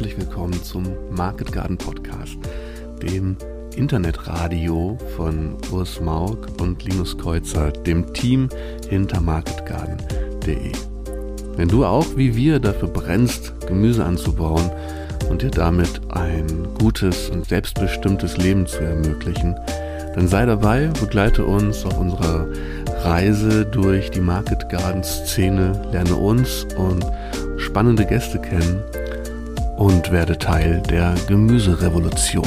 herzlich willkommen zum Market Garden Podcast, dem Internetradio von Urs Maug und Linus Kreuzer, dem Team hinter marketgarden.de. Wenn du auch wie wir dafür brennst, Gemüse anzubauen und dir damit ein gutes und selbstbestimmtes Leben zu ermöglichen, dann sei dabei, begleite uns auf unserer Reise durch die Market Garden Szene, lerne uns und spannende Gäste kennen und werde Teil der Gemüserevolution.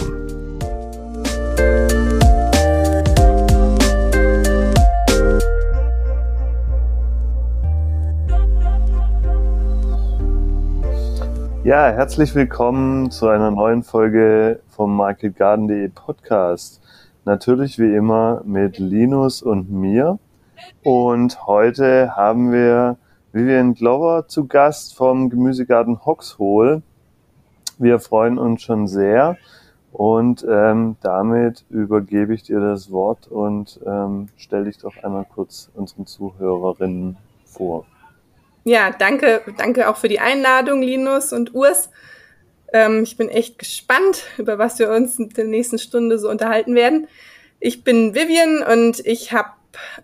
Ja, herzlich willkommen zu einer neuen Folge vom MarketGarden.de Podcast. Natürlich wie immer mit Linus und mir. Und heute haben wir Vivian Glover zu Gast vom Gemüsegarten Hoxhol. Wir freuen uns schon sehr und ähm, damit übergebe ich dir das Wort und ähm, stell dich doch einmal kurz unseren Zuhörerinnen vor. Ja, danke, danke auch für die Einladung, Linus und Urs. Ähm, ich bin echt gespannt, über was wir uns in der nächsten Stunde so unterhalten werden. Ich bin Vivian und ich habe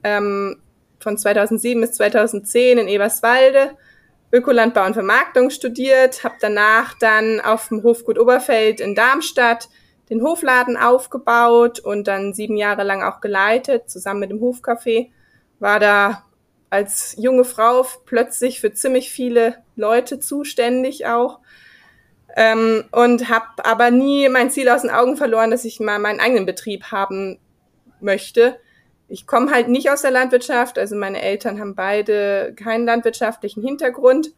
ähm, von 2007 bis 2010 in Eberswalde Ökolandbau und Vermarktung studiert, habe danach dann auf dem Hofgut Oberfeld in Darmstadt den Hofladen aufgebaut und dann sieben Jahre lang auch geleitet, zusammen mit dem Hofcafé. War da als junge Frau plötzlich für ziemlich viele Leute zuständig auch. Ähm, und habe aber nie mein Ziel aus den Augen verloren, dass ich mal meinen eigenen Betrieb haben möchte ich komme halt nicht aus der Landwirtschaft, also meine Eltern haben beide keinen landwirtschaftlichen Hintergrund.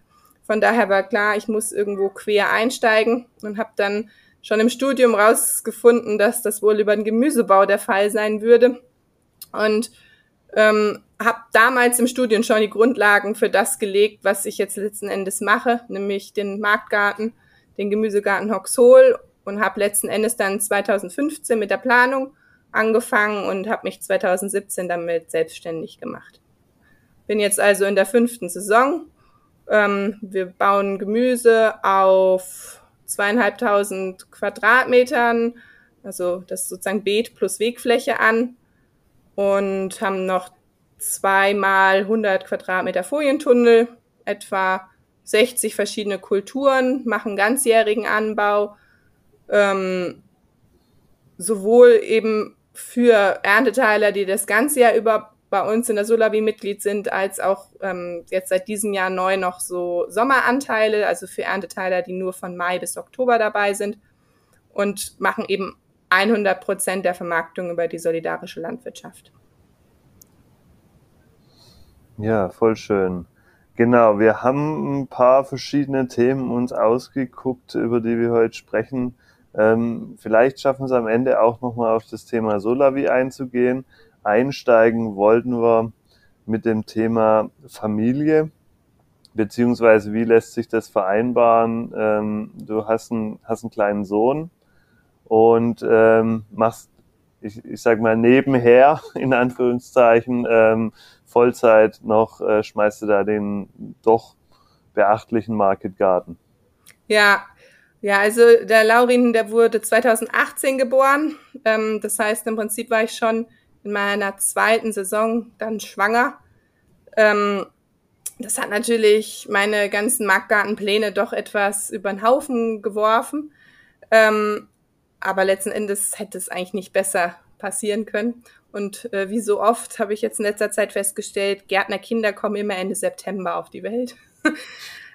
Von daher war klar, ich muss irgendwo quer einsteigen und habe dann schon im Studium rausgefunden, dass das wohl über den Gemüsebau der Fall sein würde. Und ähm, habe damals im Studium schon die Grundlagen für das gelegt, was ich jetzt letzten Endes mache, nämlich den Marktgarten, den Gemüsegarten Hoxhol und habe letzten Endes dann 2015 mit der Planung angefangen und habe mich 2017 damit selbstständig gemacht. Bin jetzt also in der fünften Saison. Ähm, wir bauen Gemüse auf zweieinhalbtausend Quadratmetern, also das ist sozusagen Beet plus Wegfläche an und haben noch zweimal 100 Quadratmeter Folientunnel, etwa 60 verschiedene Kulturen, machen ganzjährigen Anbau, ähm, sowohl eben für Ernteteiler, die das ganze Jahr über bei uns in der Solavi Mitglied sind, als auch ähm, jetzt seit diesem Jahr neu noch so Sommeranteile, also für Ernteteiler, die nur von Mai bis Oktober dabei sind und machen eben 100 Prozent der Vermarktung über die solidarische Landwirtschaft. Ja, voll schön. Genau, wir haben ein paar verschiedene Themen uns ausgeguckt, über die wir heute sprechen. Ähm, vielleicht schaffen es am Ende auch nochmal auf das Thema Solavi einzugehen. Einsteigen wollten wir mit dem Thema Familie, beziehungsweise wie lässt sich das vereinbaren? Ähm, du hast, einen, hast einen kleinen Sohn und ähm, machst, ich, ich sag mal, nebenher, in Anführungszeichen, ähm, Vollzeit noch, äh, schmeißt du da den doch beachtlichen Market Garden. Ja, ja, also der Laurin, der wurde 2018 geboren. Ähm, das heißt, im Prinzip war ich schon in meiner zweiten Saison dann schwanger. Ähm, das hat natürlich meine ganzen Marktgartenpläne doch etwas über den Haufen geworfen. Ähm, aber letzten Endes hätte es eigentlich nicht besser passieren können. Und äh, wie so oft habe ich jetzt in letzter Zeit festgestellt, Gärtnerkinder kommen immer Ende September auf die Welt.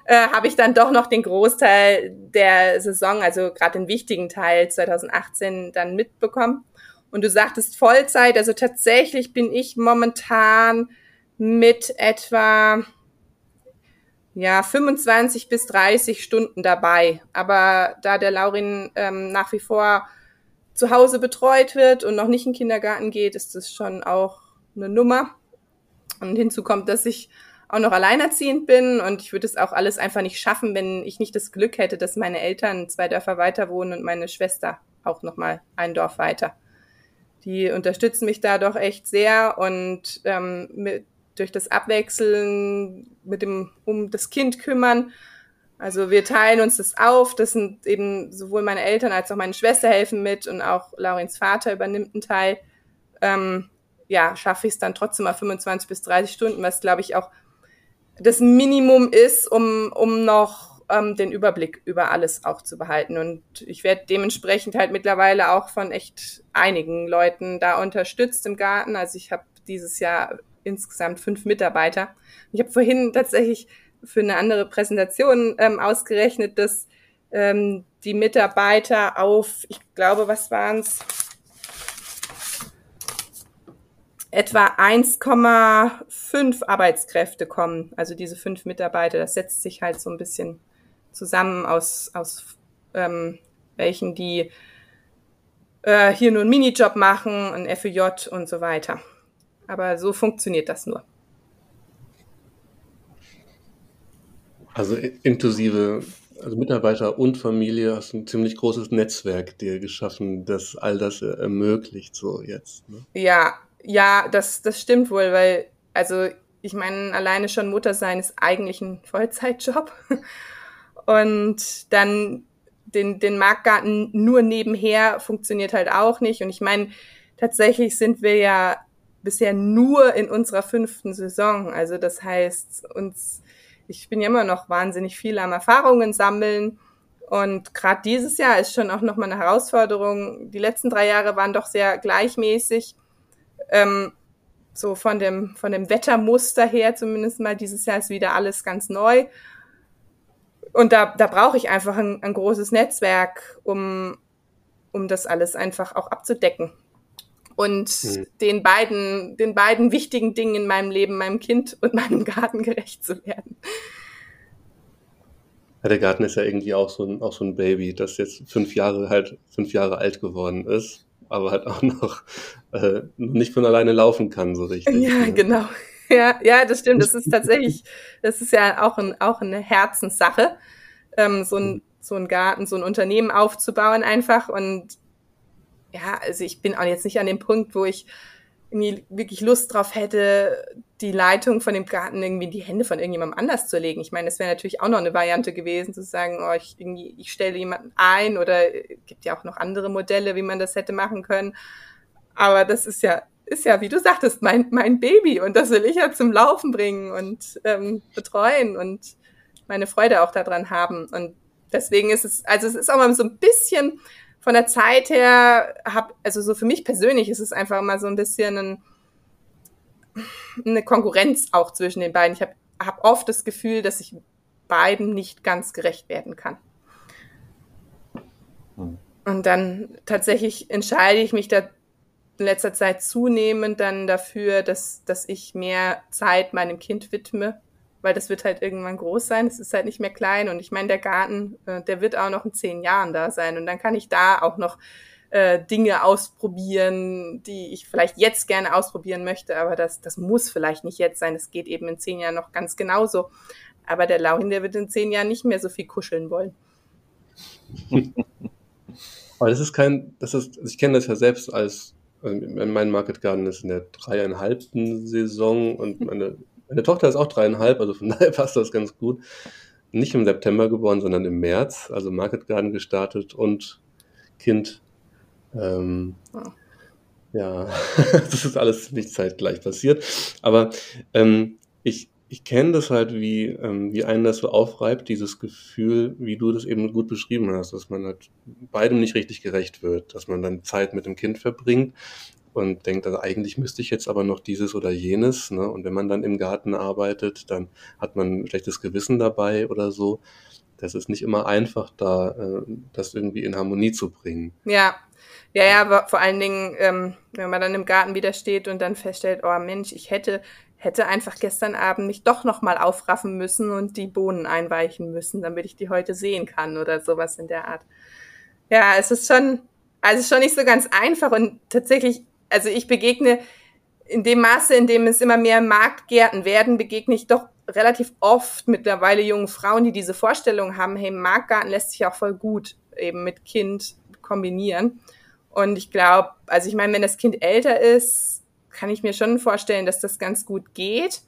äh, habe ich dann doch noch den Großteil der Saison, also gerade den wichtigen Teil 2018 dann mitbekommen. Und du sagtest Vollzeit, also tatsächlich bin ich momentan mit etwa ja 25 bis 30 Stunden dabei. Aber da der Laurin ähm, nach wie vor zu Hause betreut wird und noch nicht in den Kindergarten geht, ist das schon auch eine Nummer. Und hinzu kommt, dass ich auch noch alleinerziehend bin und ich würde es auch alles einfach nicht schaffen, wenn ich nicht das Glück hätte, dass meine Eltern zwei Dörfer weiter wohnen und meine Schwester auch noch mal ein Dorf weiter. Die unterstützen mich da doch echt sehr und ähm, mit, durch das Abwechseln mit dem um das Kind kümmern Also wir teilen uns das auf. Das sind eben sowohl meine Eltern als auch meine Schwester helfen mit und auch Laurins Vater übernimmt einen Teil. Ähm, ja, schaffe ich es dann trotzdem mal 25 bis 30 Stunden, was glaube ich auch das Minimum ist, um, um noch ähm, den Überblick über alles auch zu behalten. Und ich werde dementsprechend halt mittlerweile auch von echt einigen Leuten da unterstützt im Garten. Also ich habe dieses Jahr insgesamt fünf Mitarbeiter. Ich habe vorhin tatsächlich für eine andere Präsentation ähm, ausgerechnet, dass ähm, die Mitarbeiter auf, ich glaube, was waren es? Etwa 1,5 Arbeitskräfte kommen. Also diese fünf Mitarbeiter, das setzt sich halt so ein bisschen zusammen aus, aus ähm, welchen, die äh, hier nur einen Minijob machen, ein FEJ und so weiter. Aber so funktioniert das nur. Also inklusive also Mitarbeiter und Familie hast ein ziemlich großes Netzwerk dir geschaffen, das all das ermöglicht so jetzt. Ne? Ja, ja, das, das stimmt wohl, weil, also ich meine, alleine schon Mutter sein ist eigentlich ein Vollzeitjob. Und dann den, den Marktgarten nur nebenher funktioniert halt auch nicht. Und ich meine, tatsächlich sind wir ja bisher nur in unserer fünften Saison. Also das heißt, uns, ich bin ja immer noch wahnsinnig viel am Erfahrungen sammeln. Und gerade dieses Jahr ist schon auch nochmal eine Herausforderung. Die letzten drei Jahre waren doch sehr gleichmäßig. Ähm, so von dem, von dem Wettermuster her zumindest mal. Dieses Jahr ist wieder alles ganz neu. Und da, da brauche ich einfach ein, ein großes Netzwerk, um, um das alles einfach auch abzudecken. Und mhm. den beiden, den beiden wichtigen Dingen in meinem Leben, meinem Kind und meinem Garten gerecht zu werden. Ja, der Garten ist ja irgendwie auch so ein, auch so ein Baby, das jetzt fünf Jahre halt, fünf Jahre alt geworden ist aber halt auch noch äh, nicht von alleine laufen kann, so richtig. Ja, ne? genau. Ja, ja, das stimmt. Das ist tatsächlich, das ist ja auch, ein, auch eine Herzenssache, ähm, so, ein, so ein Garten, so ein Unternehmen aufzubauen einfach. Und ja, also ich bin auch jetzt nicht an dem Punkt, wo ich irgendwie wirklich Lust drauf hätte, die Leitung von dem Garten irgendwie in die Hände von irgendjemandem anders zu legen. Ich meine, das wäre natürlich auch noch eine Variante gewesen, zu sagen, oh, ich, ich stelle jemanden ein oder äh, gibt ja auch noch andere Modelle, wie man das hätte machen können. Aber das ist ja, ist ja, wie du sagtest, mein, mein Baby und das will ich ja zum Laufen bringen und ähm, betreuen und meine Freude auch daran haben. Und deswegen ist es, also es ist auch mal so ein bisschen von der Zeit her, hab, also so für mich persönlich ist es einfach mal so ein bisschen ein, eine Konkurrenz auch zwischen den beiden. Ich habe hab oft das Gefühl, dass ich beiden nicht ganz gerecht werden kann. Hm. Und dann tatsächlich entscheide ich mich da in letzter Zeit zunehmend dann dafür, dass, dass ich mehr Zeit meinem Kind widme, weil das wird halt irgendwann groß sein. Es ist halt nicht mehr klein. Und ich meine, der Garten, äh, der wird auch noch in zehn Jahren da sein. Und dann kann ich da auch noch äh, Dinge ausprobieren, die ich vielleicht jetzt gerne ausprobieren möchte, aber das, das muss vielleicht nicht jetzt sein. Das geht eben in zehn Jahren noch ganz genauso. Aber der Lauhin, der wird in zehn Jahren nicht mehr so viel kuscheln wollen. aber das ist kein, das ist, ich kenne das ja selbst als, also mein Market Garden ist in der dreieinhalbten Saison und meine, meine Tochter ist auch dreieinhalb, also von daher passt das ganz gut. Nicht im September geboren, sondern im März, also Market Garden gestartet und Kind ähm, oh. Ja, das ist alles nicht zeitgleich passiert. Aber ähm, ich, ich kenne das halt, wie, ähm, wie einen das so aufreibt, dieses Gefühl, wie du das eben gut beschrieben hast, dass man halt beidem nicht richtig gerecht wird, dass man dann Zeit mit dem Kind verbringt und denkt, also eigentlich müsste ich jetzt aber noch dieses oder jenes. Ne? Und wenn man dann im Garten arbeitet, dann hat man ein schlechtes Gewissen dabei oder so. Das ist nicht immer einfach, da äh, das irgendwie in Harmonie zu bringen. Ja, ja, ja, aber vor allen Dingen, ähm, wenn man dann im Garten wieder steht und dann feststellt, oh Mensch, ich hätte, hätte einfach gestern Abend mich doch nochmal aufraffen müssen und die Bohnen einweichen müssen, damit ich die heute sehen kann oder sowas in der Art. Ja, es ist schon, also schon nicht so ganz einfach und tatsächlich, also ich begegne in dem Maße, in dem es immer mehr Marktgärten werden, begegne ich doch relativ oft mittlerweile jungen Frauen, die diese Vorstellung haben, hey, Marktgarten lässt sich auch voll gut eben mit Kind kombinieren. Und ich glaube, also ich meine, wenn das Kind älter ist, kann ich mir schon vorstellen, dass das ganz gut geht.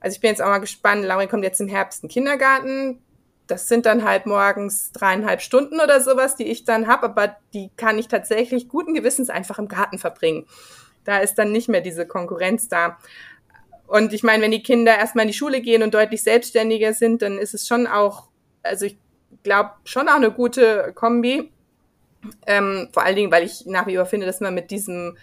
Also ich bin jetzt auch mal gespannt, Lauri kommt jetzt im Herbst in den Kindergarten. das sind dann halt morgens dreieinhalb Stunden oder sowas, die ich dann habe, aber die kann ich tatsächlich guten Gewissens einfach im Garten verbringen. Da ist dann nicht mehr diese Konkurrenz da. Und ich meine, wenn die Kinder erstmal in die Schule gehen und deutlich selbstständiger sind, dann ist es schon auch, also ich glaube, schon auch eine gute Kombi. Ähm, vor allen Dingen, weil ich nach wie vor finde, dass man mit diesem,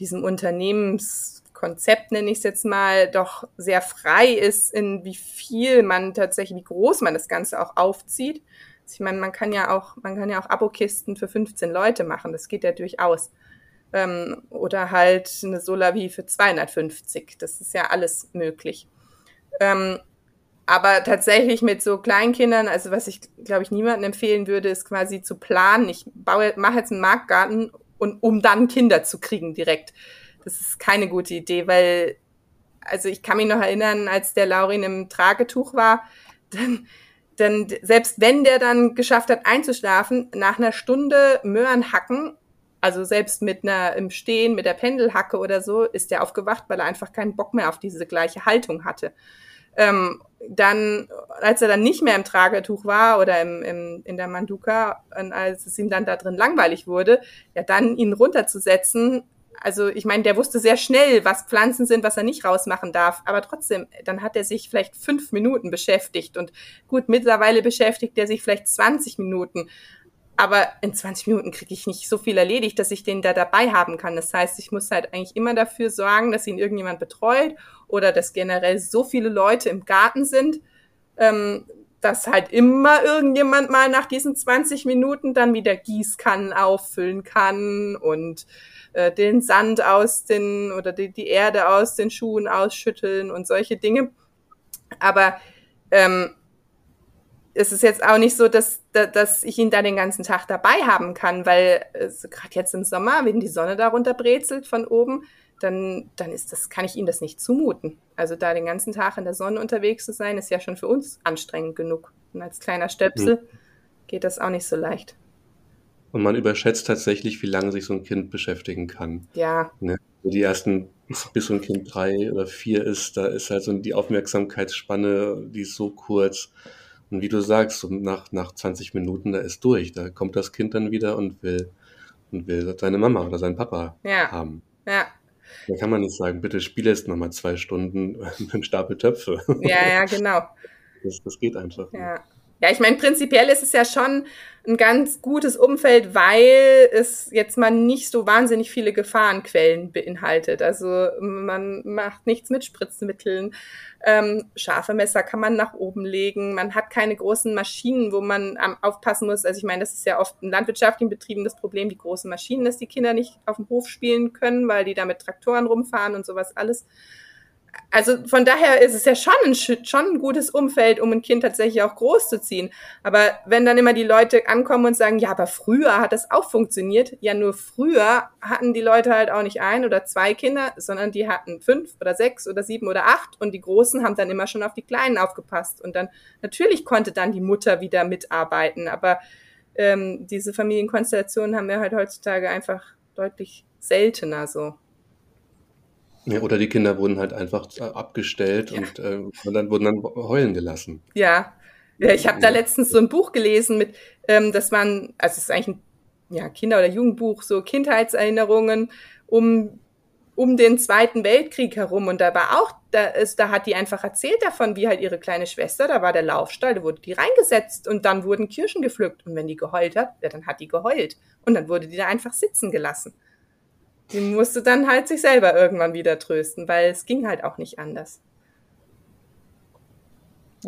diesem Unternehmenskonzept, nenne ich es jetzt mal, doch sehr frei ist, in wie viel man tatsächlich, wie groß man das Ganze auch aufzieht. Also ich meine, man kann ja auch, man kann ja auch Abokisten für 15 Leute machen. Das geht ja durchaus. Ähm, oder halt eine Solavi für 250. Das ist ja alles möglich. Ähm, aber tatsächlich mit so Kleinkindern, also was ich, glaube ich, niemandem empfehlen würde, ist quasi zu planen. Ich baue, mache jetzt einen Marktgarten und um dann Kinder zu kriegen direkt. Das ist keine gute Idee, weil, also ich kann mich noch erinnern, als der Laurin im Tragetuch war, dann, dann selbst wenn der dann geschafft hat einzuschlafen, nach einer Stunde Möhren hacken, also selbst mit einer im Stehen, mit der Pendelhacke oder so, ist der aufgewacht, weil er einfach keinen Bock mehr auf diese gleiche Haltung hatte. Ähm, dann, als er dann nicht mehr im Tragetuch war oder im, im, in der Manduka, als es ihm dann da drin langweilig wurde, ja, dann ihn runterzusetzen. Also ich meine, der wusste sehr schnell, was Pflanzen sind, was er nicht rausmachen darf. Aber trotzdem, dann hat er sich vielleicht fünf Minuten beschäftigt. Und gut, mittlerweile beschäftigt er sich vielleicht 20 Minuten. Aber in 20 Minuten kriege ich nicht so viel erledigt, dass ich den da dabei haben kann. Das heißt, ich muss halt eigentlich immer dafür sorgen, dass ihn irgendjemand betreut oder dass generell so viele Leute im Garten sind, ähm, dass halt immer irgendjemand mal nach diesen 20 Minuten dann wieder Gießkannen auffüllen kann und äh, den Sand aus den oder die, die Erde aus den Schuhen ausschütteln und solche Dinge. Aber ähm, es ist jetzt auch nicht so, dass, dass ich ihn da den ganzen Tag dabei haben kann, weil äh, gerade jetzt im Sommer, wenn die Sonne darunter brezelt von oben, dann, dann ist das, kann ich ihm das nicht zumuten. Also da den ganzen Tag in der Sonne unterwegs zu sein, ist ja schon für uns anstrengend genug. Und als kleiner Stöpsel mhm. geht das auch nicht so leicht. Und man überschätzt tatsächlich, wie lange sich so ein Kind beschäftigen kann. Ja. Ne? Die ersten, bis so ein Kind drei oder vier ist, da ist halt so die Aufmerksamkeitsspanne, die ist so kurz. Und wie du sagst, so nach, nach 20 Minuten, da ist durch. Da kommt das Kind dann wieder und will, und will seine Mama oder seinen Papa ja. haben. Ja. Da kann man nicht sagen, bitte spiele jetzt nochmal zwei Stunden mit einem Stapel Töpfe. Ja, ja, genau. Das, das geht einfach. Ja. Ja, ich meine, prinzipiell ist es ja schon ein ganz gutes Umfeld, weil es jetzt mal nicht so wahnsinnig viele Gefahrenquellen beinhaltet. Also man macht nichts mit Spritzmitteln. Ähm, scharfe Messer kann man nach oben legen. Man hat keine großen Maschinen, wo man ähm, aufpassen muss. Also ich meine, das ist ja oft in landwirtschaftlichen Betrieben das Problem, die großen Maschinen, dass die Kinder nicht auf dem Hof spielen können, weil die da mit Traktoren rumfahren und sowas alles also von daher ist es ja schon ein, schon ein gutes Umfeld, um ein Kind tatsächlich auch groß zu ziehen. Aber wenn dann immer die Leute ankommen und sagen, ja, aber früher hat das auch funktioniert, ja, nur früher hatten die Leute halt auch nicht ein oder zwei Kinder, sondern die hatten fünf oder sechs oder sieben oder acht und die Großen haben dann immer schon auf die Kleinen aufgepasst. Und dann natürlich konnte dann die Mutter wieder mitarbeiten, aber ähm, diese Familienkonstellationen haben wir halt heutzutage einfach deutlich seltener so. Ja, oder die Kinder wurden halt einfach äh, abgestellt ja. und, äh, und dann wurden dann heulen gelassen. Ja, ja ich habe da letztens so ein Buch gelesen mit, ähm, dass man, also es ist eigentlich ein ja, Kinder- oder Jugendbuch, so Kindheitserinnerungen um um den Zweiten Weltkrieg herum und da war auch, da, ist, da hat die einfach erzählt davon, wie halt ihre kleine Schwester, da war der Laufstall, da wurde die reingesetzt und dann wurden Kirschen gepflückt und wenn die geheult hat, ja, dann hat die geheult und dann wurde die da einfach sitzen gelassen. Die musste dann halt sich selber irgendwann wieder trösten, weil es ging halt auch nicht anders.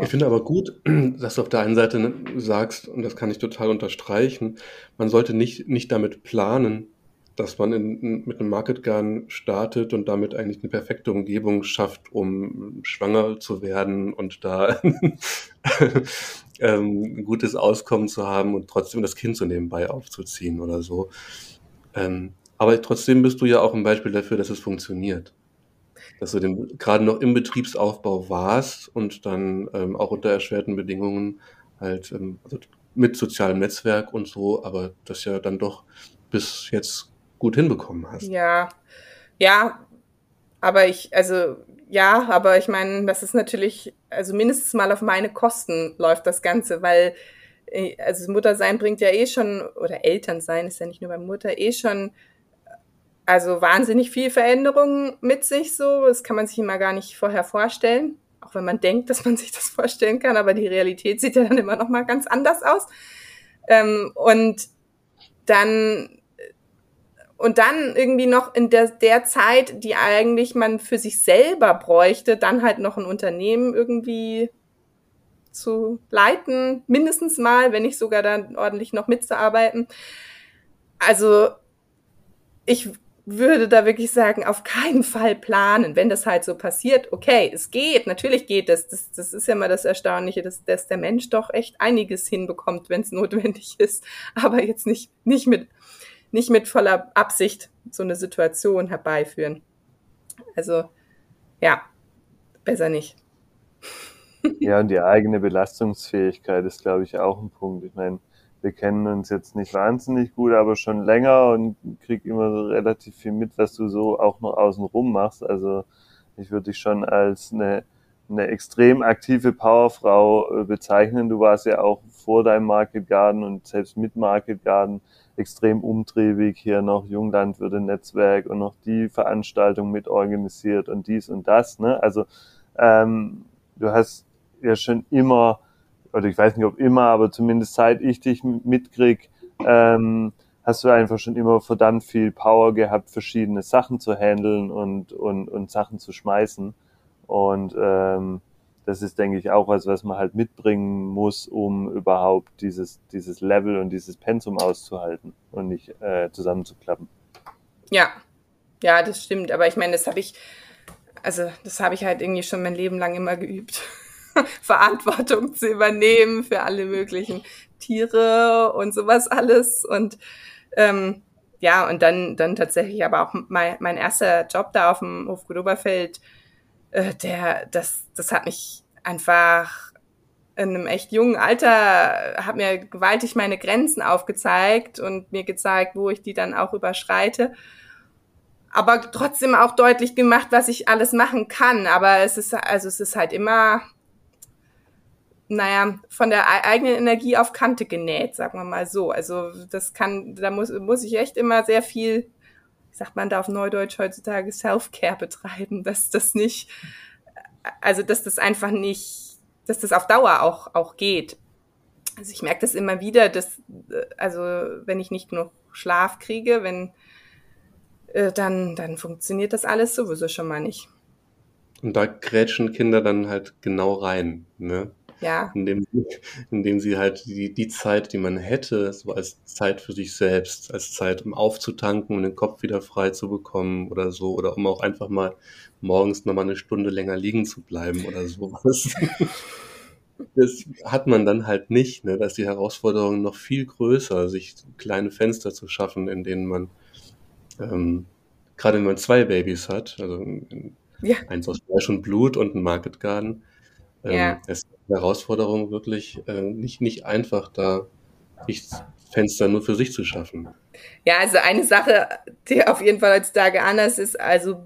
Ich finde aber gut, dass du auf der einen Seite sagst, und das kann ich total unterstreichen, man sollte nicht, nicht damit planen, dass man in, mit einem Market Gun startet und damit eigentlich eine perfekte Umgebung schafft, um schwanger zu werden und da ähm, ein gutes Auskommen zu haben und trotzdem das Kind so nebenbei aufzuziehen oder so. Ähm, aber trotzdem bist du ja auch ein Beispiel dafür, dass es funktioniert. Dass du den, gerade noch im Betriebsaufbau warst und dann ähm, auch unter erschwerten Bedingungen halt ähm, also mit sozialem Netzwerk und so, aber das ja dann doch bis jetzt gut hinbekommen hast. Ja, ja, aber ich, also ja, aber ich meine, das ist natürlich, also mindestens mal auf meine Kosten läuft das Ganze, weil äh, also Mutter sein bringt ja eh schon, oder Eltern sein ist ja nicht nur bei Mutter, eh schon also wahnsinnig viel Veränderungen mit sich so. Das kann man sich immer gar nicht vorher vorstellen. Auch wenn man denkt, dass man sich das vorstellen kann, aber die Realität sieht ja dann immer noch mal ganz anders aus. Ähm, und dann und dann irgendwie noch in der, der Zeit, die eigentlich man für sich selber bräuchte, dann halt noch ein Unternehmen irgendwie zu leiten, mindestens mal, wenn nicht sogar dann ordentlich noch mitzuarbeiten. Also ich würde da wirklich sagen, auf keinen Fall planen. Wenn das halt so passiert, okay, es geht, natürlich geht es. Das, das ist ja immer das Erstaunliche, dass, dass der Mensch doch echt einiges hinbekommt, wenn es notwendig ist. Aber jetzt nicht, nicht, mit, nicht mit voller Absicht so eine Situation herbeiführen. Also, ja, besser nicht. Ja, und die eigene Belastungsfähigkeit ist, glaube ich, auch ein Punkt. Ich meine, wir kennen uns jetzt nicht wahnsinnig gut, aber schon länger und krieg immer so relativ viel mit, was du so auch noch außenrum machst. Also ich würde dich schon als eine, eine extrem aktive Powerfrau äh, bezeichnen. Du warst ja auch vor deinem Market Garden und selbst mit Market Garden extrem umtriebig, hier noch Junglandwirte-Netzwerk und noch die Veranstaltung mit organisiert und dies und das. Ne? Also ähm, du hast ja schon immer oder ich weiß nicht, ob immer, aber zumindest seit ich dich mitkrieg, ähm, hast du einfach schon immer verdammt viel Power gehabt, verschiedene Sachen zu handeln und, und, und Sachen zu schmeißen. Und ähm, das ist, denke ich, auch was, was man halt mitbringen muss, um überhaupt dieses, dieses Level und dieses Pensum auszuhalten und nicht äh, zusammenzuklappen. Ja, ja, das stimmt. Aber ich meine, das habe ich, also das habe ich halt irgendwie schon mein Leben lang immer geübt. Verantwortung zu übernehmen für alle möglichen Tiere und sowas alles. Und ähm, ja, und dann, dann tatsächlich aber auch mein, mein erster Job da auf dem Hof Oberfeld, äh, der, das, das hat mich einfach in einem echt jungen Alter, hat mir gewaltig meine Grenzen aufgezeigt und mir gezeigt, wo ich die dann auch überschreite aber trotzdem auch deutlich gemacht, was ich alles machen kann. Aber es ist, also es ist halt immer naja, von der eigenen Energie auf Kante genäht, sagen wir mal so. Also das kann, da muss, muss ich echt immer sehr viel, wie sagt man da auf Neudeutsch heutzutage, Self-Care betreiben, dass das nicht, also dass das einfach nicht, dass das auf Dauer auch, auch geht. Also ich merke das immer wieder, dass, also wenn ich nicht genug Schlaf kriege, wenn, äh, dann, dann funktioniert das alles sowieso schon mal nicht. Und da grätschen Kinder dann halt genau rein, ne? Ja. Indem, indem sie halt die, die Zeit, die man hätte, so als Zeit für sich selbst, als Zeit, um aufzutanken und den Kopf wieder frei zu bekommen oder so, oder um auch einfach mal morgens nochmal eine Stunde länger liegen zu bleiben oder sowas. das hat man dann halt nicht. Ne? Da ist die Herausforderung noch viel größer, sich kleine Fenster zu schaffen, in denen man, ähm, gerade wenn man zwei Babys hat, also ja. eins aus Fleisch und Blut und ein Market Garden, ähm, ja. Es Herausforderung, wirklich äh, nicht, nicht einfach, da Fenster nur für sich zu schaffen. Ja, also eine Sache, die auf jeden Fall heutzutage anders ist, also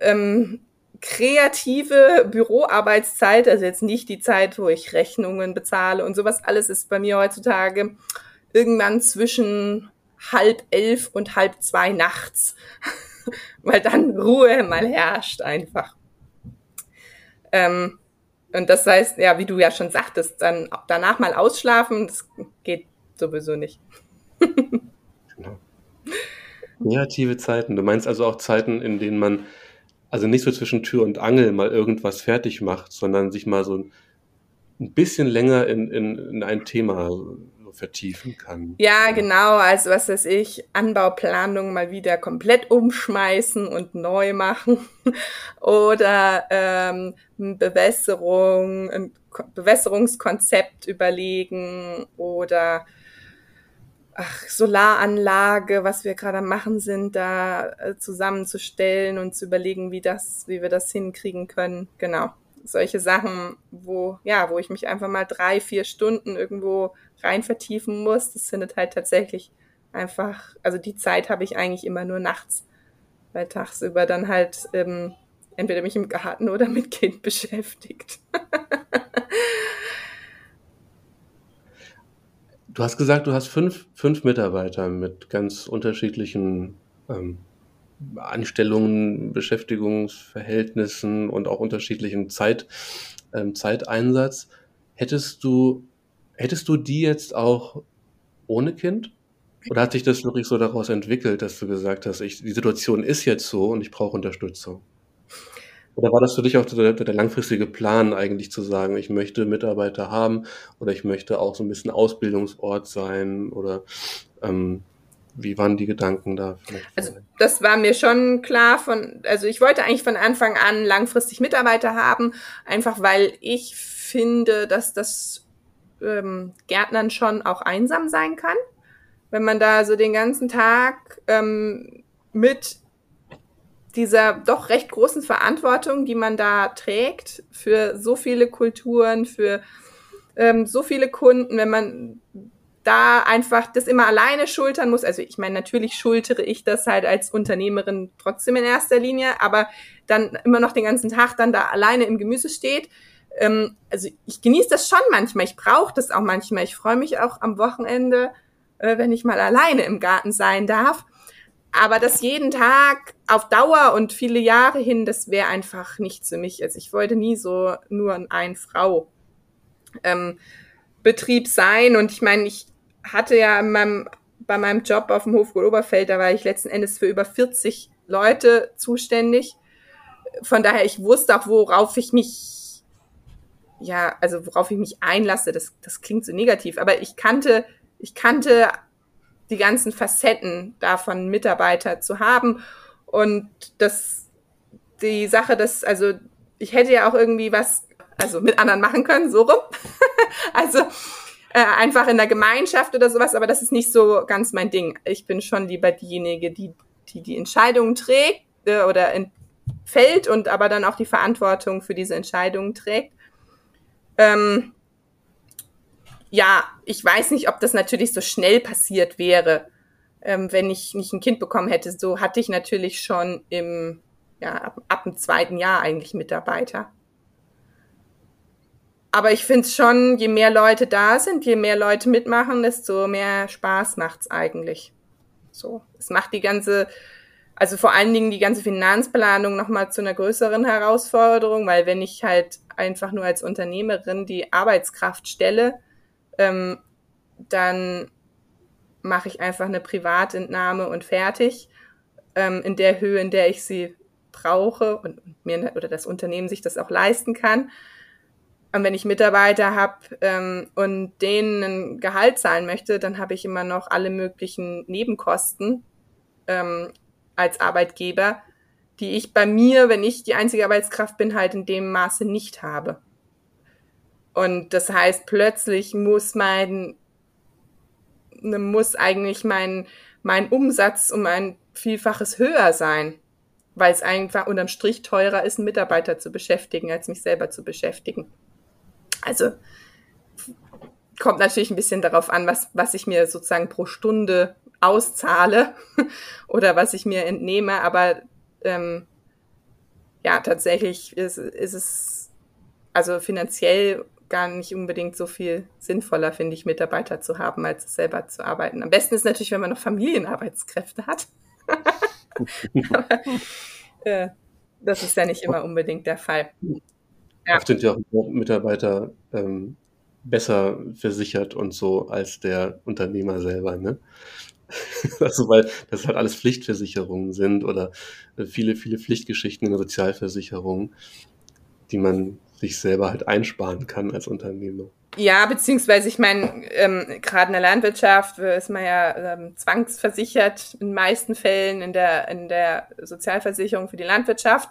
ähm, kreative Büroarbeitszeit, also jetzt nicht die Zeit, wo ich Rechnungen bezahle und sowas, alles ist bei mir heutzutage irgendwann zwischen halb elf und halb zwei nachts, weil dann Ruhe mal herrscht einfach. Ähm, und das heißt, ja, wie du ja schon sagtest, dann danach mal ausschlafen, das geht sowieso nicht. genau. Kreative Zeiten. Du meinst also auch Zeiten, in denen man also nicht so zwischen Tür und Angel mal irgendwas fertig macht, sondern sich mal so ein bisschen länger in, in, in ein Thema vertiefen kann. Ja, genau. Also was weiß ich, Anbauplanung mal wieder komplett umschmeißen und neu machen oder ähm, Bewässerung, ein Bewässerungskonzept überlegen oder ach, Solaranlage, was wir gerade machen sind, da äh, zusammenzustellen und zu überlegen, wie das, wie wir das hinkriegen können. Genau solche Sachen, wo, ja, wo ich mich einfach mal drei, vier Stunden irgendwo rein vertiefen muss. Das findet halt tatsächlich einfach, also die Zeit habe ich eigentlich immer nur nachts, weil tagsüber dann halt ähm, entweder mich im Garten oder mit Kind beschäftigt. du hast gesagt, du hast fünf, fünf Mitarbeiter mit ganz unterschiedlichen ähm, Anstellungen, Beschäftigungsverhältnissen und auch unterschiedlichen Zeit, ähm, Zeiteinsatz. Hättest du, hättest du die jetzt auch ohne Kind? Oder hat sich das wirklich so daraus entwickelt, dass du gesagt hast, ich, die Situation ist jetzt so und ich brauche Unterstützung? Oder war das für dich auch der, der, langfristige Plan, eigentlich zu sagen, ich möchte Mitarbeiter haben oder ich möchte auch so ein bisschen Ausbildungsort sein? Oder ähm, wie waren die Gedanken da? Also das war mir schon klar von, also ich wollte eigentlich von Anfang an langfristig Mitarbeiter haben, einfach weil ich finde, dass das ähm, Gärtnern schon auch einsam sein kann wenn man da so den ganzen Tag ähm, mit dieser doch recht großen Verantwortung, die man da trägt für so viele Kulturen, für ähm, so viele Kunden, wenn man da einfach das immer alleine schultern muss. Also ich meine, natürlich schultere ich das halt als Unternehmerin trotzdem in erster Linie, aber dann immer noch den ganzen Tag dann da alleine im Gemüse steht. Ähm, also ich genieße das schon manchmal, ich brauche das auch manchmal. Ich freue mich auch am Wochenende äh, wenn ich mal alleine im Garten sein darf. Aber das jeden Tag auf Dauer und viele Jahre hin, das wäre einfach nichts für mich. Also ich wollte nie so nur ein Frau ähm, Betrieb sein. Und ich meine, ich hatte ja meinem, bei meinem Job auf dem Hofgut Oberfeld, da war ich letzten Endes für über 40 Leute zuständig. Von daher, ich wusste auch, worauf ich mich, ja, also worauf ich mich einlasse. Das, das klingt so negativ, aber ich kannte ich kannte die ganzen Facetten davon, Mitarbeiter zu haben. Und das, die Sache, dass, also ich hätte ja auch irgendwie was, also mit anderen machen können, so rum. also äh, einfach in der Gemeinschaft oder sowas, aber das ist nicht so ganz mein Ding. Ich bin schon lieber diejenige, die die, die Entscheidungen trägt äh, oder in, fällt und aber dann auch die Verantwortung für diese Entscheidungen trägt. Ähm, ja, ich weiß nicht, ob das natürlich so schnell passiert wäre, ähm, wenn ich nicht ein Kind bekommen hätte. So hatte ich natürlich schon im, ja, ab, ab dem zweiten Jahr eigentlich Mitarbeiter. Aber ich finde es schon, je mehr Leute da sind, je mehr Leute mitmachen, desto mehr Spaß macht's eigentlich. So, es macht die ganze, also vor allen Dingen die ganze Finanzplanung nochmal zu einer größeren Herausforderung, weil wenn ich halt einfach nur als Unternehmerin die Arbeitskraft stelle, ähm, dann mache ich einfach eine Privatentnahme und fertig ähm, in der Höhe, in der ich sie brauche und mir oder das Unternehmen sich das auch leisten kann. Und wenn ich Mitarbeiter habe ähm, und denen ein Gehalt zahlen möchte, dann habe ich immer noch alle möglichen Nebenkosten ähm, als Arbeitgeber, die ich bei mir, wenn ich die einzige Arbeitskraft bin, halt in dem Maße nicht habe. Und das heißt, plötzlich muss mein, muss eigentlich mein, mein Umsatz um ein Vielfaches höher sein, weil es einfach unterm Strich teurer ist, einen Mitarbeiter zu beschäftigen, als mich selber zu beschäftigen. Also kommt natürlich ein bisschen darauf an, was, was ich mir sozusagen pro Stunde auszahle oder was ich mir entnehme, aber ähm, ja, tatsächlich ist, ist es also finanziell gar nicht unbedingt so viel sinnvoller, finde ich, Mitarbeiter zu haben, als selber zu arbeiten. Am besten ist natürlich, wenn man noch Familienarbeitskräfte hat. Aber, äh, das ist ja nicht immer unbedingt der Fall. Ja. Oft sind ja auch Mitarbeiter ähm, besser versichert und so als der Unternehmer selber, ne? also weil das halt alles Pflichtversicherungen sind oder äh, viele, viele Pflichtgeschichten in der Sozialversicherung, die man sich selber halt einsparen kann als Unternehmer. Ja, beziehungsweise ich meine, ähm, gerade in der Landwirtschaft ist man ja ähm, zwangsversichert in meisten Fällen in der, in der Sozialversicherung für die Landwirtschaft.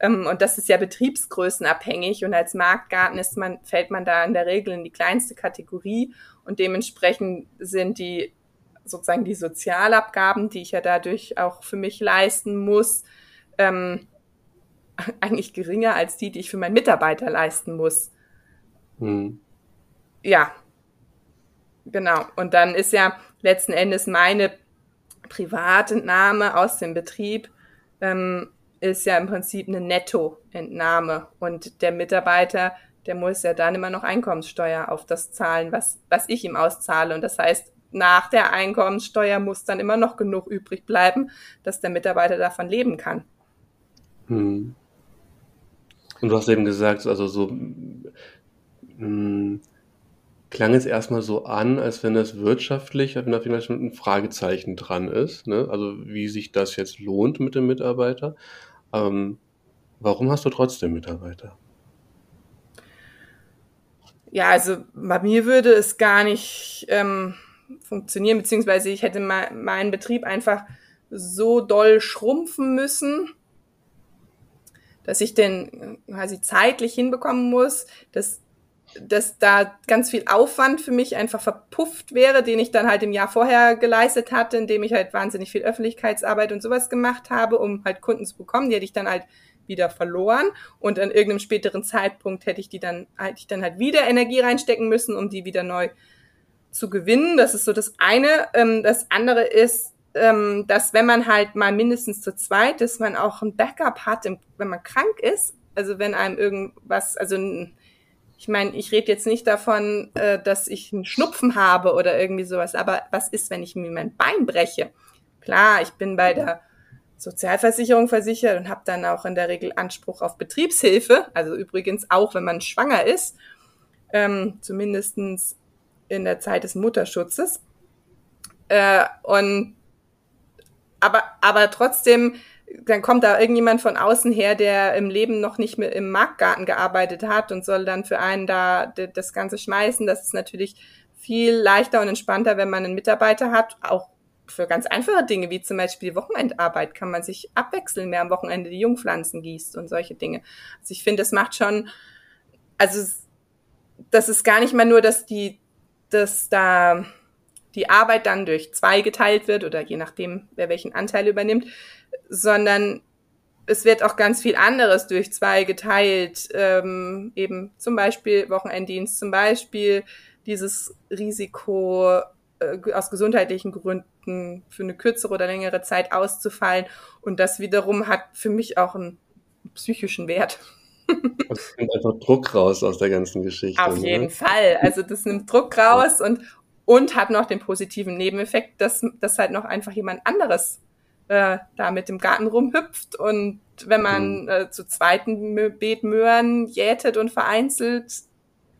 Ähm, und das ist ja betriebsgrößenabhängig. Und als Marktgarten ist man, fällt man da in der Regel in die kleinste Kategorie. Und dementsprechend sind die sozusagen die Sozialabgaben, die ich ja dadurch auch für mich leisten muss, ähm, eigentlich geringer als die, die ich für meinen Mitarbeiter leisten muss. Hm. Ja, genau. Und dann ist ja letzten Endes meine Privatentnahme aus dem Betrieb ähm, ist ja im Prinzip eine Nettoentnahme und der Mitarbeiter, der muss ja dann immer noch Einkommenssteuer auf das zahlen, was, was ich ihm auszahle. Und das heißt, nach der Einkommenssteuer muss dann immer noch genug übrig bleiben, dass der Mitarbeiter davon leben kann. Hm. Und du hast eben gesagt, also so mh, hm, klang es erstmal so an, als wenn das wirtschaftlich, wenn da vielleicht ein Fragezeichen dran ist, ne? also wie sich das jetzt lohnt mit dem Mitarbeiter. Ähm, warum hast du trotzdem Mitarbeiter? Ja, also bei mir würde es gar nicht ähm, funktionieren, beziehungsweise ich hätte meinen Betrieb einfach so doll schrumpfen müssen, dass ich den quasi zeitlich hinbekommen muss, dass, dass da ganz viel Aufwand für mich einfach verpufft wäre, den ich dann halt im Jahr vorher geleistet hatte, indem ich halt wahnsinnig viel Öffentlichkeitsarbeit und sowas gemacht habe, um halt Kunden zu bekommen. Die hätte ich dann halt wieder verloren und an irgendeinem späteren Zeitpunkt hätte ich die dann, hätte ich dann halt wieder Energie reinstecken müssen, um die wieder neu zu gewinnen. Das ist so das eine. Ähm, das andere ist, ähm, dass wenn man halt mal mindestens zu zweit ist, man auch ein Backup hat, wenn man krank ist. Also wenn einem irgendwas, also ich meine, ich rede jetzt nicht davon, äh, dass ich einen Schnupfen habe oder irgendwie sowas, aber was ist, wenn ich mir mein Bein breche? Klar, ich bin bei der Sozialversicherung versichert und habe dann auch in der Regel Anspruch auf Betriebshilfe, also übrigens auch, wenn man schwanger ist, ähm, zumindestens in der Zeit des Mutterschutzes. Äh, und aber, aber trotzdem, dann kommt da irgendjemand von außen her, der im Leben noch nicht mehr im Marktgarten gearbeitet hat und soll dann für einen da das Ganze schmeißen. Das ist natürlich viel leichter und entspannter, wenn man einen Mitarbeiter hat, auch für ganz einfache Dinge, wie zum Beispiel die Wochenendarbeit, kann man sich abwechseln, wer am Wochenende die Jungpflanzen gießt und solche Dinge. Also ich finde, das macht schon, also das ist gar nicht mal nur, dass die, dass da die Arbeit dann durch zwei geteilt wird oder je nachdem, wer welchen Anteil übernimmt, sondern es wird auch ganz viel anderes durch zwei geteilt, ähm, eben zum Beispiel Wochenenddienst, zum Beispiel dieses Risiko äh, aus gesundheitlichen Gründen für eine kürzere oder längere Zeit auszufallen und das wiederum hat für mich auch einen psychischen Wert. Das nimmt einfach Druck raus aus der ganzen Geschichte. Auf ne? jeden Fall. Also das nimmt Druck raus und, und hat noch den positiven Nebeneffekt, dass, dass halt noch einfach jemand anderes äh, da mit dem Garten rumhüpft. Und wenn man mhm. äh, zu zweiten Beet Möhren jätet und vereinzelt,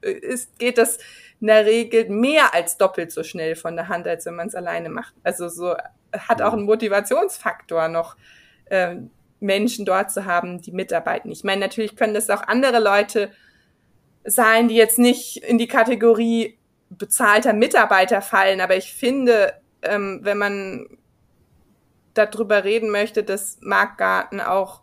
äh, ist, geht das in der Regel mehr als doppelt so schnell von der Hand, als wenn man es alleine macht. Also so hat auch mhm. einen Motivationsfaktor noch. Äh, Menschen dort zu haben, die mitarbeiten. Ich meine, natürlich können das auch andere Leute sein, die jetzt nicht in die Kategorie bezahlter Mitarbeiter fallen, aber ich finde, ähm, wenn man darüber reden möchte, dass Marktgarten auch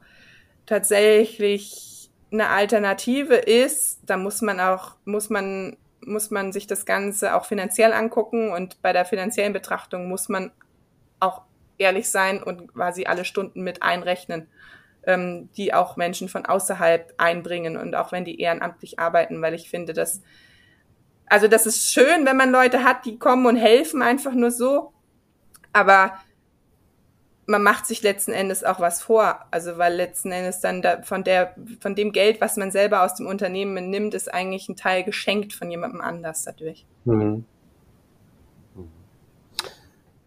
tatsächlich eine Alternative ist, dann muss man auch, muss man, muss man sich das Ganze auch finanziell angucken und bei der finanziellen Betrachtung muss man auch ehrlich sein und quasi alle Stunden mit einrechnen, ähm, die auch Menschen von außerhalb einbringen und auch wenn die ehrenamtlich arbeiten, weil ich finde, dass also das ist schön, wenn man Leute hat, die kommen und helfen einfach nur so, aber man macht sich letzten Endes auch was vor. Also weil letzten Endes dann da von der, von dem Geld, was man selber aus dem Unternehmen nimmt, ist eigentlich ein Teil geschenkt von jemandem anders dadurch. Mhm.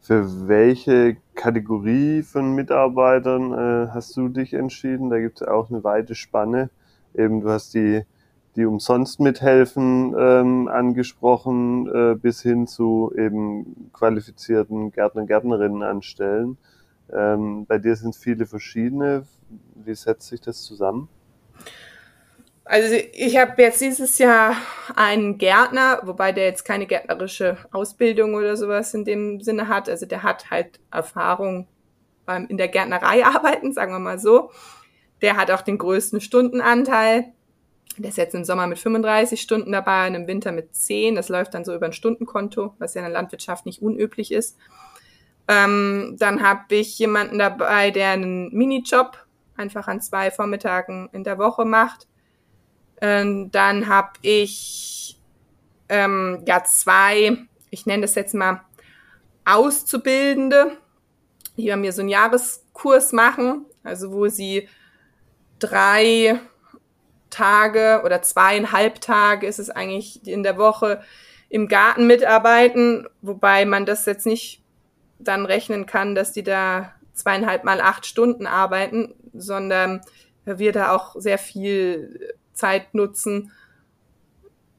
Für welche Kategorie von Mitarbeitern äh, hast du dich entschieden? Da gibt es auch eine weite Spanne. Eben, du hast die, die umsonst mithelfen ähm, angesprochen, äh, bis hin zu eben qualifizierten Gärtner, Gärtnerinnen anstellen. Ähm, bei dir sind viele verschiedene. Wie setzt sich das zusammen? Also ich habe jetzt dieses Jahr einen Gärtner, wobei der jetzt keine gärtnerische Ausbildung oder sowas in dem Sinne hat. Also der hat halt Erfahrung beim in der Gärtnerei arbeiten, sagen wir mal so. Der hat auch den größten Stundenanteil. Der ist jetzt im Sommer mit 35 Stunden dabei und im Winter mit 10. Das läuft dann so über ein Stundenkonto, was ja in der Landwirtschaft nicht unüblich ist. Ähm, dann habe ich jemanden dabei, der einen Minijob einfach an zwei Vormittagen in der Woche macht. Ähm, dann habe ich ähm, ja zwei, ich nenne das jetzt mal Auszubildende, die bei mir so einen Jahreskurs machen, also wo sie drei Tage oder zweieinhalb Tage ist es eigentlich in der Woche im Garten mitarbeiten, wobei man das jetzt nicht dann rechnen kann, dass die da zweieinhalb mal acht Stunden arbeiten, sondern wir da auch sehr viel Zeit nutzen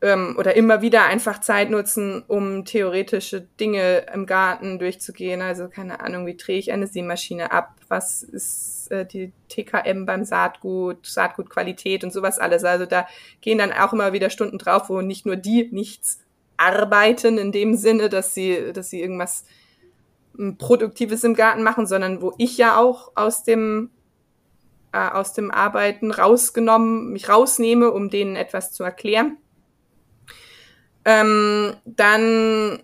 ähm, oder immer wieder einfach Zeit nutzen, um theoretische Dinge im Garten durchzugehen. Also keine Ahnung, wie drehe ich eine Seemaschine ab? Was ist äh, die TKM beim Saatgut, Saatgutqualität und sowas alles. Also da gehen dann auch immer wieder Stunden drauf, wo nicht nur die nichts arbeiten in dem Sinne, dass sie, dass sie irgendwas Produktives im Garten machen, sondern wo ich ja auch aus dem äh, aus dem Arbeiten rausgenommen, mich rausnehme, um denen etwas zu erklären. Ähm, dann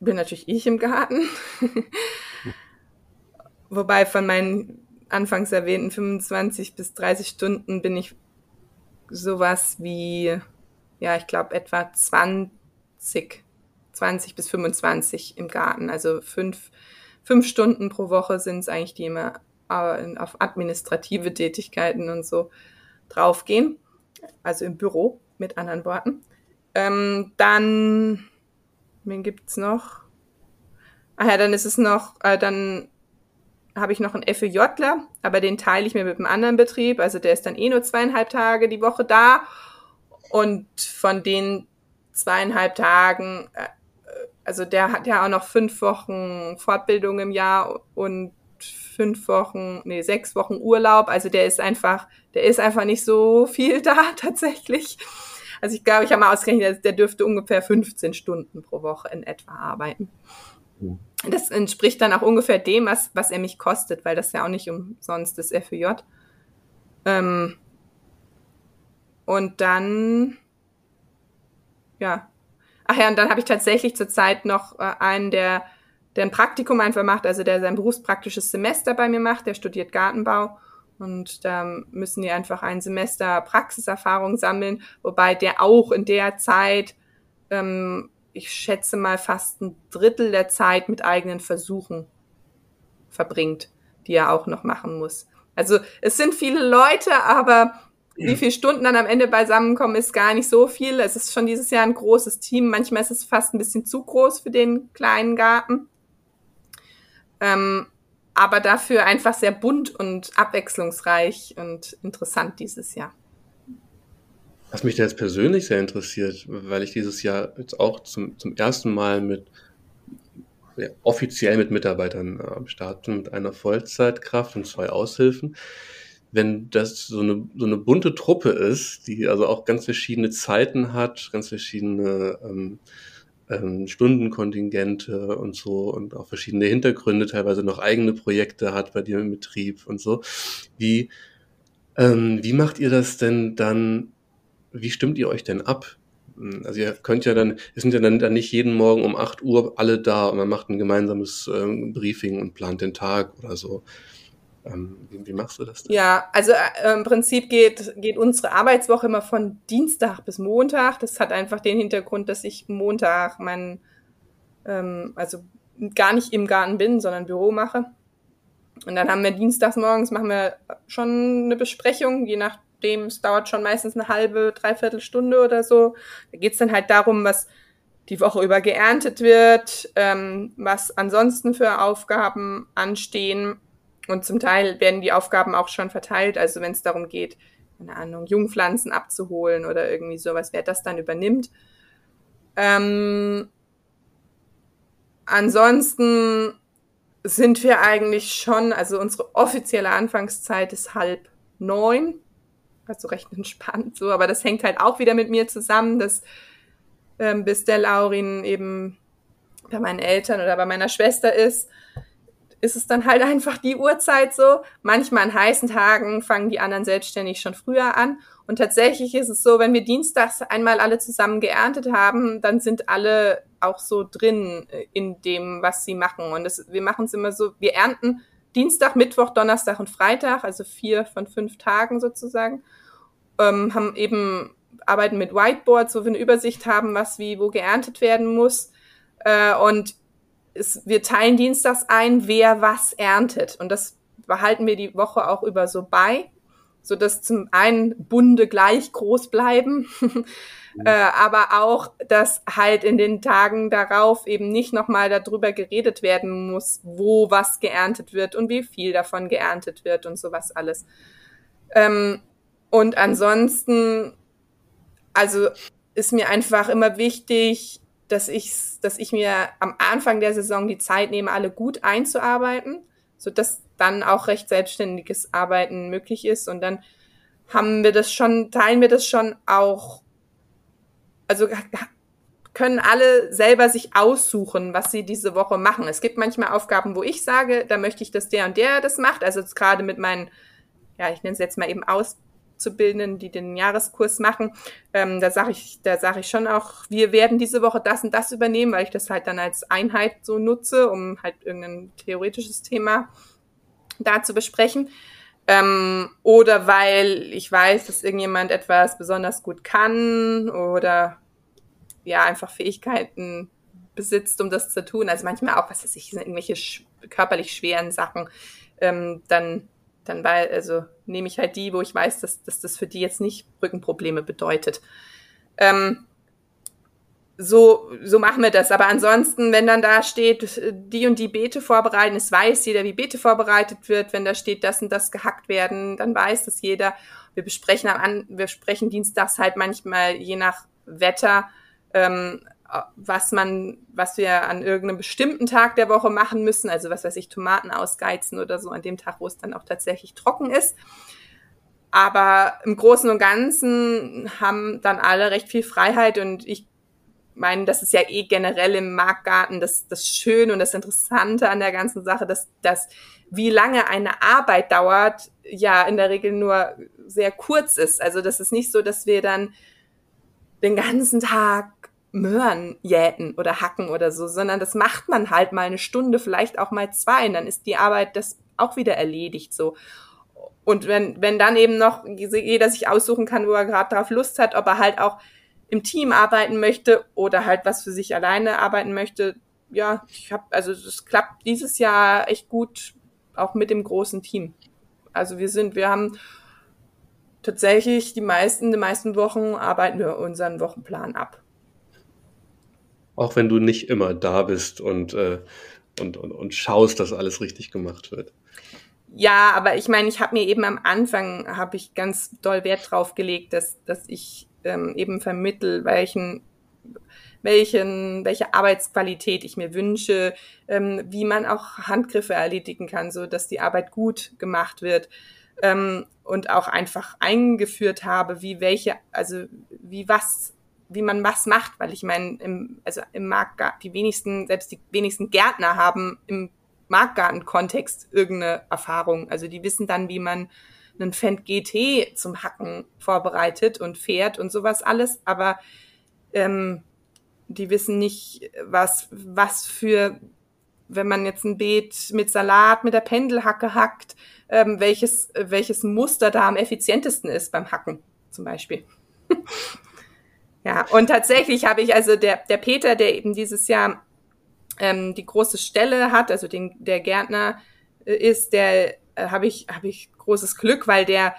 bin natürlich ich im Garten. Wobei von meinen anfangs erwähnten 25 bis 30 Stunden bin ich sowas wie, ja, ich glaube etwa 20, 20 bis 25 im Garten. Also fünf, fünf Stunden pro Woche sind es eigentlich, die immer äh, auf administrative Tätigkeiten und so draufgehen. Also im Büro, mit anderen Worten. Ähm, dann, wen gibt's noch? Ah ja, dann ist es noch, äh, dann habe ich noch einen FEJler, aber den teile ich mir mit einem anderen Betrieb. Also der ist dann eh nur zweieinhalb Tage die Woche da. Und von den zweieinhalb Tagen, äh, also der hat ja auch noch fünf Wochen Fortbildung im Jahr und fünf Wochen, nee, sechs Wochen Urlaub. Also der ist einfach, der ist einfach nicht so viel da tatsächlich. Also ich glaube, ich habe mal ausgerechnet, der dürfte ungefähr 15 Stunden pro Woche in etwa arbeiten. Mhm. Das entspricht dann auch ungefähr dem, was, was er mich kostet, weil das ja auch nicht umsonst ist, FEJ. Ähm, und dann, ja. Ach ja, und dann habe ich tatsächlich zurzeit noch äh, einen, der, der ein Praktikum einfach macht, also der sein berufspraktisches Semester bei mir macht, der studiert Gartenbau. Und da müssen die einfach ein Semester Praxiserfahrung sammeln, wobei der auch in der Zeit ähm, ich schätze mal, fast ein Drittel der Zeit mit eigenen Versuchen verbringt, die er auch noch machen muss. Also es sind viele Leute, aber wie viele Stunden dann am Ende beisammenkommen, ist gar nicht so viel. Es ist schon dieses Jahr ein großes Team. Manchmal ist es fast ein bisschen zu groß für den kleinen Garten. Ähm, aber dafür einfach sehr bunt und abwechslungsreich und interessant dieses Jahr. Was mich da jetzt persönlich sehr interessiert, weil ich dieses Jahr jetzt auch zum, zum ersten Mal mit ja, offiziell mit Mitarbeitern äh, am Start bin, mit einer Vollzeitkraft und zwei Aushilfen. Wenn das so eine, so eine bunte Truppe ist, die also auch ganz verschiedene Zeiten hat, ganz verschiedene ähm, ähm, Stundenkontingente und so und auch verschiedene Hintergründe, teilweise noch eigene Projekte hat bei dir im Betrieb und so. Wie, ähm, wie macht ihr das denn dann wie stimmt ihr euch denn ab? Also ihr könnt ja dann, es sind ja dann, dann nicht jeden Morgen um 8 Uhr alle da und man macht ein gemeinsames ähm, Briefing und plant den Tag oder so. Ähm, wie, wie, machst du das denn? Ja, also äh, im Prinzip geht, geht unsere Arbeitswoche immer von Dienstag bis Montag. Das hat einfach den Hintergrund, dass ich Montag mein, ähm, also gar nicht im Garten bin, sondern Büro mache. Und dann haben wir dienstags morgens, machen wir schon eine Besprechung, je nach dem, es dauert schon meistens eine halbe, dreiviertel Stunde oder so. Da geht's dann halt darum, was die Woche über geerntet wird, ähm, was ansonsten für Aufgaben anstehen. Und zum Teil werden die Aufgaben auch schon verteilt. Also wenn es darum geht, keine Ahnung, Jungpflanzen abzuholen oder irgendwie sowas, wer das dann übernimmt. Ähm, ansonsten sind wir eigentlich schon, also unsere offizielle Anfangszeit ist halb neun also recht entspannt so, aber das hängt halt auch wieder mit mir zusammen, dass ähm, bis der Laurin eben bei meinen Eltern oder bei meiner Schwester ist, ist es dann halt einfach die Uhrzeit so. Manchmal an heißen Tagen fangen die anderen selbstständig schon früher an. Und tatsächlich ist es so, wenn wir dienstags einmal alle zusammen geerntet haben, dann sind alle auch so drin äh, in dem, was sie machen. Und das, wir machen es immer so, wir ernten Dienstag, Mittwoch, Donnerstag und Freitag, also vier von fünf Tagen sozusagen, ähm, haben eben arbeiten mit Whiteboards, wo wir eine Übersicht haben, was wie wo geerntet werden muss. Äh, und es, wir teilen dienstags ein, wer was erntet. Und das behalten wir die Woche auch über so bei, so dass zum einen Bunde gleich groß bleiben, äh, aber auch, dass halt in den Tagen darauf eben nicht nochmal darüber geredet werden muss, wo was geerntet wird und wie viel davon geerntet wird und sowas alles. Ähm, und ansonsten, also ist mir einfach immer wichtig, dass ich, dass ich mir am Anfang der Saison die Zeit nehme, alle gut einzuarbeiten, so dass dann auch recht selbstständiges Arbeiten möglich ist. Und dann haben wir das schon, teilen wir das schon auch, also können alle selber sich aussuchen, was sie diese Woche machen. Es gibt manchmal Aufgaben, wo ich sage, da möchte ich, dass der und der das macht. Also jetzt gerade mit meinen, ja, ich nenne es jetzt mal eben aus, Auszubildenden, die den Jahreskurs machen, ähm, da sage ich, da sage ich schon auch, wir werden diese Woche das und das übernehmen, weil ich das halt dann als Einheit so nutze, um halt irgendein theoretisches Thema da zu besprechen. Ähm, oder weil ich weiß, dass irgendjemand etwas besonders gut kann oder ja, einfach Fähigkeiten besitzt, um das zu tun. Also manchmal auch, was weiß ich, irgendwelche körperlich schweren Sachen, ähm, dann dann weil, also nehme ich halt die, wo ich weiß, dass, dass das für die jetzt nicht Rückenprobleme bedeutet. Ähm, so, so machen wir das. Aber ansonsten, wenn dann da steht, die und die Beete vorbereiten, es weiß jeder, wie Beete vorbereitet wird. Wenn da steht, das und das gehackt werden, dann weiß das jeder. Wir besprechen am, wir sprechen dienstags halt manchmal je nach Wetter, ähm, was man, was wir an irgendeinem bestimmten Tag der Woche machen müssen, also was weiß ich, Tomaten ausgeizen oder so an dem Tag, wo es dann auch tatsächlich trocken ist. Aber im Großen und Ganzen haben dann alle recht viel Freiheit und ich meine, das ist ja eh generell im Marktgarten das, das Schöne und das Interessante an der ganzen Sache, dass, dass wie lange eine Arbeit dauert, ja in der Regel nur sehr kurz ist. Also das ist nicht so, dass wir dann den ganzen Tag Möhren jäten oder hacken oder so, sondern das macht man halt mal eine Stunde, vielleicht auch mal zwei, und dann ist die Arbeit das auch wieder erledigt so. Und wenn, wenn dann eben noch jeder sich aussuchen kann, wo er gerade drauf Lust hat, ob er halt auch im Team arbeiten möchte oder halt was für sich alleine arbeiten möchte, ja, ich habe, also es klappt dieses Jahr echt gut, auch mit dem großen Team. Also wir sind, wir haben tatsächlich die meisten, die meisten Wochen arbeiten wir unseren Wochenplan ab. Auch wenn du nicht immer da bist und, äh, und, und, und schaust, dass alles richtig gemacht wird. Ja, aber ich meine, ich habe mir eben am Anfang habe ich ganz doll Wert drauf gelegt, dass, dass ich ähm, eben vermittel, welchen welchen, welche Arbeitsqualität ich mir wünsche, ähm, wie man auch Handgriffe erledigen kann, so dass die Arbeit gut gemacht wird ähm, und auch einfach eingeführt habe, wie welche, also wie was wie man was macht, weil ich meine, im, also im Marktgarten, die wenigsten, selbst die wenigsten Gärtner haben im Marktgarten-Kontext irgendeine Erfahrung. Also die wissen dann, wie man einen Fendt GT zum Hacken vorbereitet und fährt und sowas alles, aber ähm, die wissen nicht, was, was für, wenn man jetzt ein Beet mit Salat, mit der Pendelhacke hackt, ähm, welches, welches Muster da am effizientesten ist beim Hacken zum Beispiel. Ja, und tatsächlich habe ich also der, der Peter, der eben dieses Jahr ähm, die große Stelle hat, also den, der Gärtner äh, ist, der äh, habe ich, habe ich großes Glück, weil der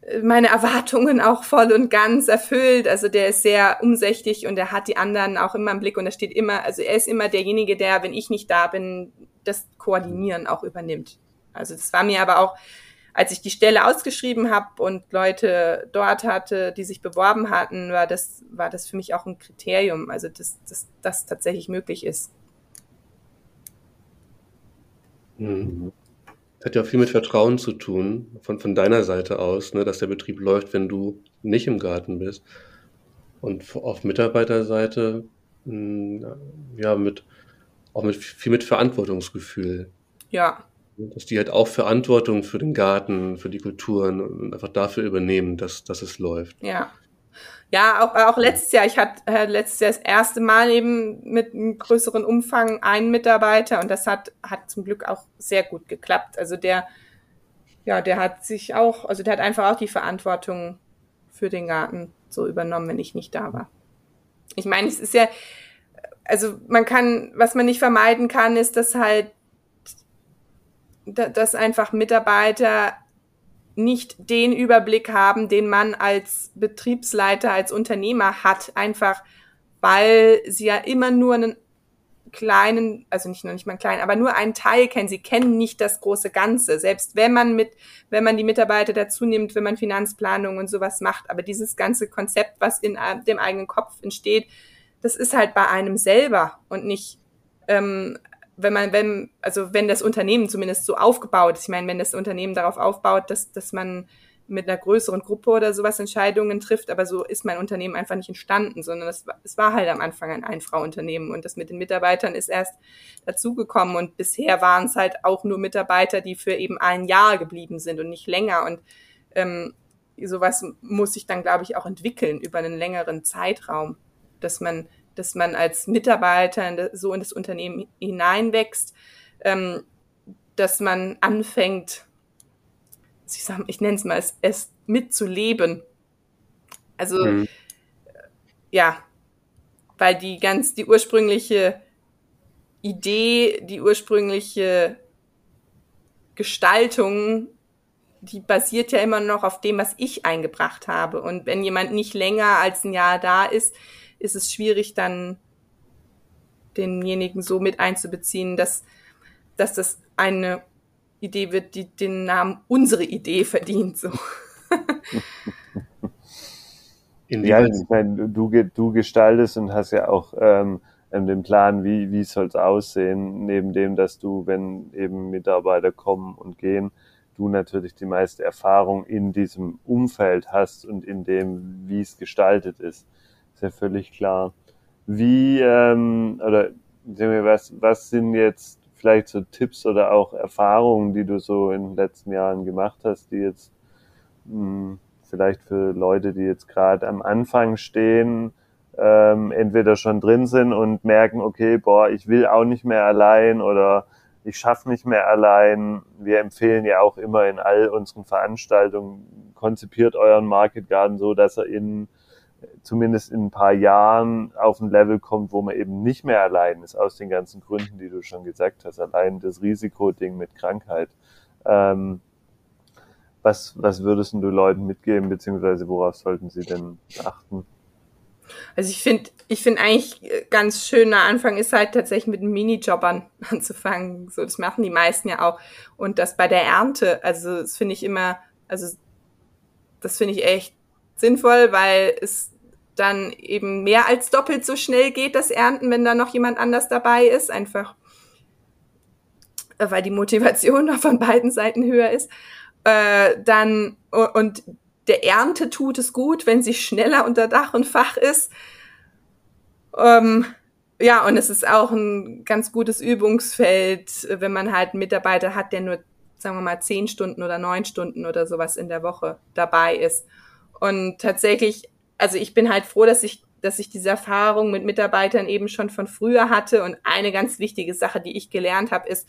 äh, meine Erwartungen auch voll und ganz erfüllt. Also der ist sehr umsichtig und er hat die anderen auch immer im Blick und er steht immer, also er ist immer derjenige, der, wenn ich nicht da bin, das Koordinieren auch übernimmt. Also das war mir aber auch als ich die Stelle ausgeschrieben habe und Leute dort hatte, die sich beworben hatten, war das, war das für mich auch ein Kriterium, also dass das tatsächlich möglich ist. Mhm. Hat ja auch viel mit Vertrauen zu tun, von, von deiner Seite aus, ne, dass der Betrieb läuft, wenn du nicht im Garten bist. Und auf Mitarbeiterseite, mh, hm, ja, mit, auch mit viel mit Verantwortungsgefühl. Ja, dass die halt auch Verantwortung für den Garten, für die Kulturen und einfach dafür übernehmen, dass, dass es läuft. Ja. Ja, auch, auch letztes Jahr. Ich hatte äh, letztes Jahr das erste Mal eben mit einem größeren Umfang einen Mitarbeiter und das hat, hat zum Glück auch sehr gut geklappt. Also der, ja, der hat sich auch, also der hat einfach auch die Verantwortung für den Garten so übernommen, wenn ich nicht da war. Ich meine, es ist ja, also man kann, was man nicht vermeiden kann, ist, dass halt dass einfach Mitarbeiter nicht den Überblick haben, den man als Betriebsleiter, als Unternehmer hat, einfach weil sie ja immer nur einen kleinen, also nicht nur nicht mal einen kleinen, aber nur einen Teil kennen. Sie kennen nicht das große Ganze. Selbst wenn man mit, wenn man die Mitarbeiter dazu nimmt, wenn man Finanzplanung und sowas macht. Aber dieses ganze Konzept, was in dem eigenen Kopf entsteht, das ist halt bei einem selber und nicht, ähm, wenn man, wenn, also wenn das Unternehmen zumindest so aufgebaut ist. Ich meine, wenn das Unternehmen darauf aufbaut, dass, dass man mit einer größeren Gruppe oder sowas Entscheidungen trifft, aber so ist mein Unternehmen einfach nicht entstanden, sondern es, es war halt am Anfang ein Einfrauunternehmen und das mit den Mitarbeitern ist erst dazugekommen und bisher waren es halt auch nur Mitarbeiter, die für eben ein Jahr geblieben sind und nicht länger und ähm, sowas muss sich dann, glaube ich, auch entwickeln über einen längeren Zeitraum, dass man, dass man als Mitarbeiter so in das Unternehmen hineinwächst, ähm, dass man anfängt, ich, sag, ich nenne es mal, es, es mitzuleben. Also, mhm. ja, weil die ganz, die ursprüngliche Idee, die ursprüngliche Gestaltung, die basiert ja immer noch auf dem, was ich eingebracht habe. Und wenn jemand nicht länger als ein Jahr da ist, ist es schwierig, dann denjenigen so mit einzubeziehen, dass, dass das eine Idee wird, die den Namen unsere Idee verdient. So. ja, ich meine, du, du gestaltest und hast ja auch ähm, den Plan, wie, wie soll es aussehen, neben dem, dass du, wenn eben Mitarbeiter kommen und gehen, du natürlich die meiste Erfahrung in diesem Umfeld hast und in dem, wie es gestaltet ist. Ist ja völlig klar. Wie, ähm, oder was, was sind jetzt vielleicht so Tipps oder auch Erfahrungen, die du so in den letzten Jahren gemacht hast, die jetzt mh, hm, vielleicht für Leute, die jetzt gerade am Anfang stehen, ähm, entweder schon drin sind und merken, okay, boah, ich will auch nicht mehr allein oder ich schaffe nicht mehr allein. Wir empfehlen ja auch immer in all unseren Veranstaltungen, konzipiert euren Market Garden so, dass er in zumindest in ein paar Jahren auf ein Level kommt, wo man eben nicht mehr allein ist, aus den ganzen Gründen, die du schon gesagt hast. Allein das Risikoding mit Krankheit. Ähm, was, was würdest du Leuten mitgeben, beziehungsweise worauf sollten sie denn achten? Also ich finde, ich finde eigentlich ganz schöner Anfang ist halt tatsächlich mit Minijobbern anzufangen. So, das machen die meisten ja auch. Und das bei der Ernte, also das finde ich immer, also das finde ich echt sinnvoll, weil es dann eben mehr als doppelt so schnell geht, das Ernten, wenn da noch jemand anders dabei ist, einfach äh, weil die Motivation von beiden Seiten höher ist. Äh, dann und der Ernte tut es gut, wenn sie schneller unter Dach und Fach ist. Ähm, ja, und es ist auch ein ganz gutes Übungsfeld, wenn man halt einen Mitarbeiter hat, der nur, sagen wir mal, zehn Stunden oder neun Stunden oder sowas in der Woche dabei ist. Und tatsächlich, also ich bin halt froh, dass ich, dass ich diese Erfahrung mit Mitarbeitern eben schon von früher hatte. Und eine ganz wichtige Sache, die ich gelernt habe, ist,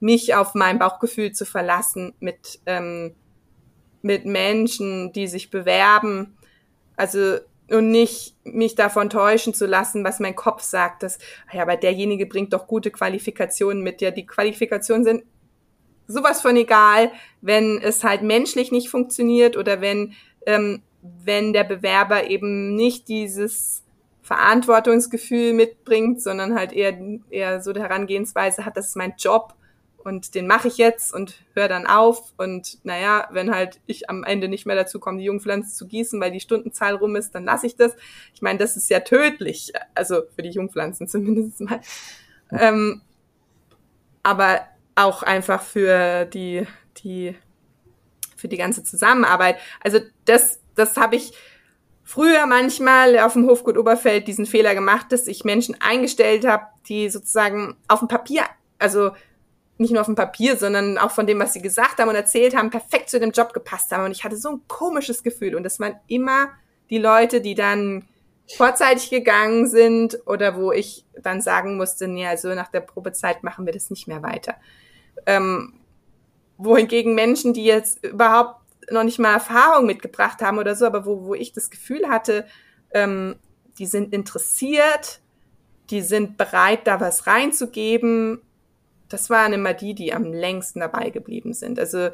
mich auf mein Bauchgefühl zu verlassen mit, ähm, mit Menschen, die sich bewerben. Also und nicht mich davon täuschen zu lassen, was mein Kopf sagt, dass, ja, aber derjenige bringt doch gute Qualifikationen mit. Ja, die Qualifikationen sind sowas von egal, wenn es halt menschlich nicht funktioniert oder wenn ähm, wenn der Bewerber eben nicht dieses Verantwortungsgefühl mitbringt, sondern halt eher, eher so die Herangehensweise hat, das ist mein Job und den mache ich jetzt und höre dann auf. Und naja, wenn halt ich am Ende nicht mehr dazu komme, die Jungpflanze zu gießen, weil die Stundenzahl rum ist, dann lasse ich das. Ich meine, das ist ja tödlich, also für die Jungpflanzen zumindest mal. Ähm, aber auch einfach für die, die für die ganze Zusammenarbeit. Also das, das habe ich früher manchmal auf dem Hofgut Oberfeld diesen Fehler gemacht, dass ich Menschen eingestellt habe, die sozusagen auf dem Papier, also nicht nur auf dem Papier, sondern auch von dem, was sie gesagt haben und erzählt haben, perfekt zu dem Job gepasst haben. Und ich hatte so ein komisches Gefühl. Und das waren immer die Leute, die dann vorzeitig gegangen sind oder wo ich dann sagen musste, nee, also nach der Probezeit machen wir das nicht mehr weiter. Ähm, wohingegen Menschen, die jetzt überhaupt noch nicht mal Erfahrung mitgebracht haben oder so, aber wo, wo ich das Gefühl hatte, ähm, die sind interessiert, die sind bereit, da was reinzugeben. Das waren immer die, die am längsten dabei geblieben sind. Also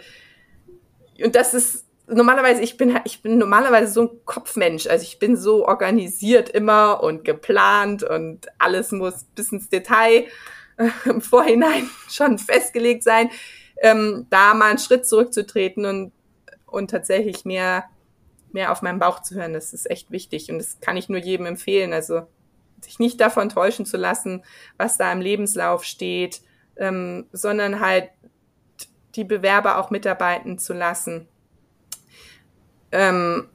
und das ist normalerweise, ich bin, ich bin normalerweise so ein Kopfmensch. Also ich bin so organisiert immer und geplant und alles muss bis ins Detail äh, im Vorhinein schon festgelegt sein. Ähm, da mal einen Schritt zurückzutreten und, und tatsächlich mehr, mehr auf meinen Bauch zu hören, das ist echt wichtig. Und das kann ich nur jedem empfehlen. Also sich nicht davon täuschen zu lassen, was da im Lebenslauf steht, ähm, sondern halt die Bewerber auch mitarbeiten zu lassen ähm,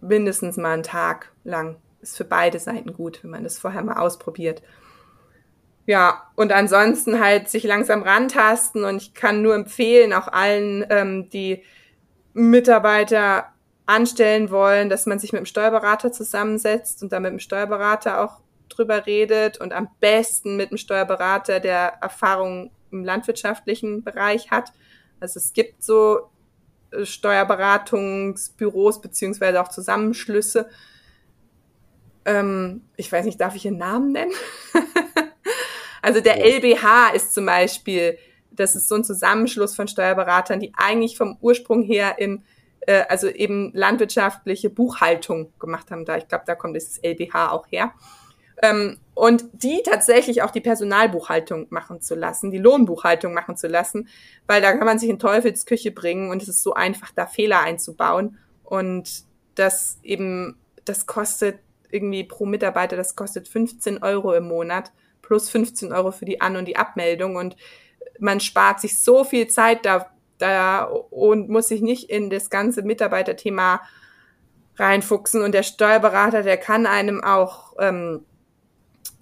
mindestens mal einen Tag lang. Ist für beide Seiten gut, wenn man das vorher mal ausprobiert. Ja, und ansonsten halt sich langsam rantasten und ich kann nur empfehlen, auch allen, ähm, die Mitarbeiter anstellen wollen, dass man sich mit dem Steuerberater zusammensetzt und dann mit dem Steuerberater auch drüber redet und am besten mit dem Steuerberater, der Erfahrung im landwirtschaftlichen Bereich hat. Also es gibt so Steuerberatungsbüros beziehungsweise auch Zusammenschlüsse. Ähm, ich weiß nicht, darf ich Ihren Namen nennen? also der ja. LBH ist zum Beispiel, das ist so ein Zusammenschluss von Steuerberatern, die eigentlich vom Ursprung her in äh, also eben landwirtschaftliche Buchhaltung gemacht haben. Da ich glaube, da kommt dieses LBH auch her. Ähm, und die tatsächlich auch die Personalbuchhaltung machen zu lassen, die Lohnbuchhaltung machen zu lassen, weil da kann man sich in Teufelsküche bringen und es ist so einfach, da Fehler einzubauen. Und das eben, das kostet irgendwie pro Mitarbeiter, das kostet 15 Euro im Monat plus 15 Euro für die An- und die Abmeldung und man spart sich so viel Zeit da, da und muss sich nicht in das ganze Mitarbeiterthema reinfuchsen und der Steuerberater, der kann einem auch ähm,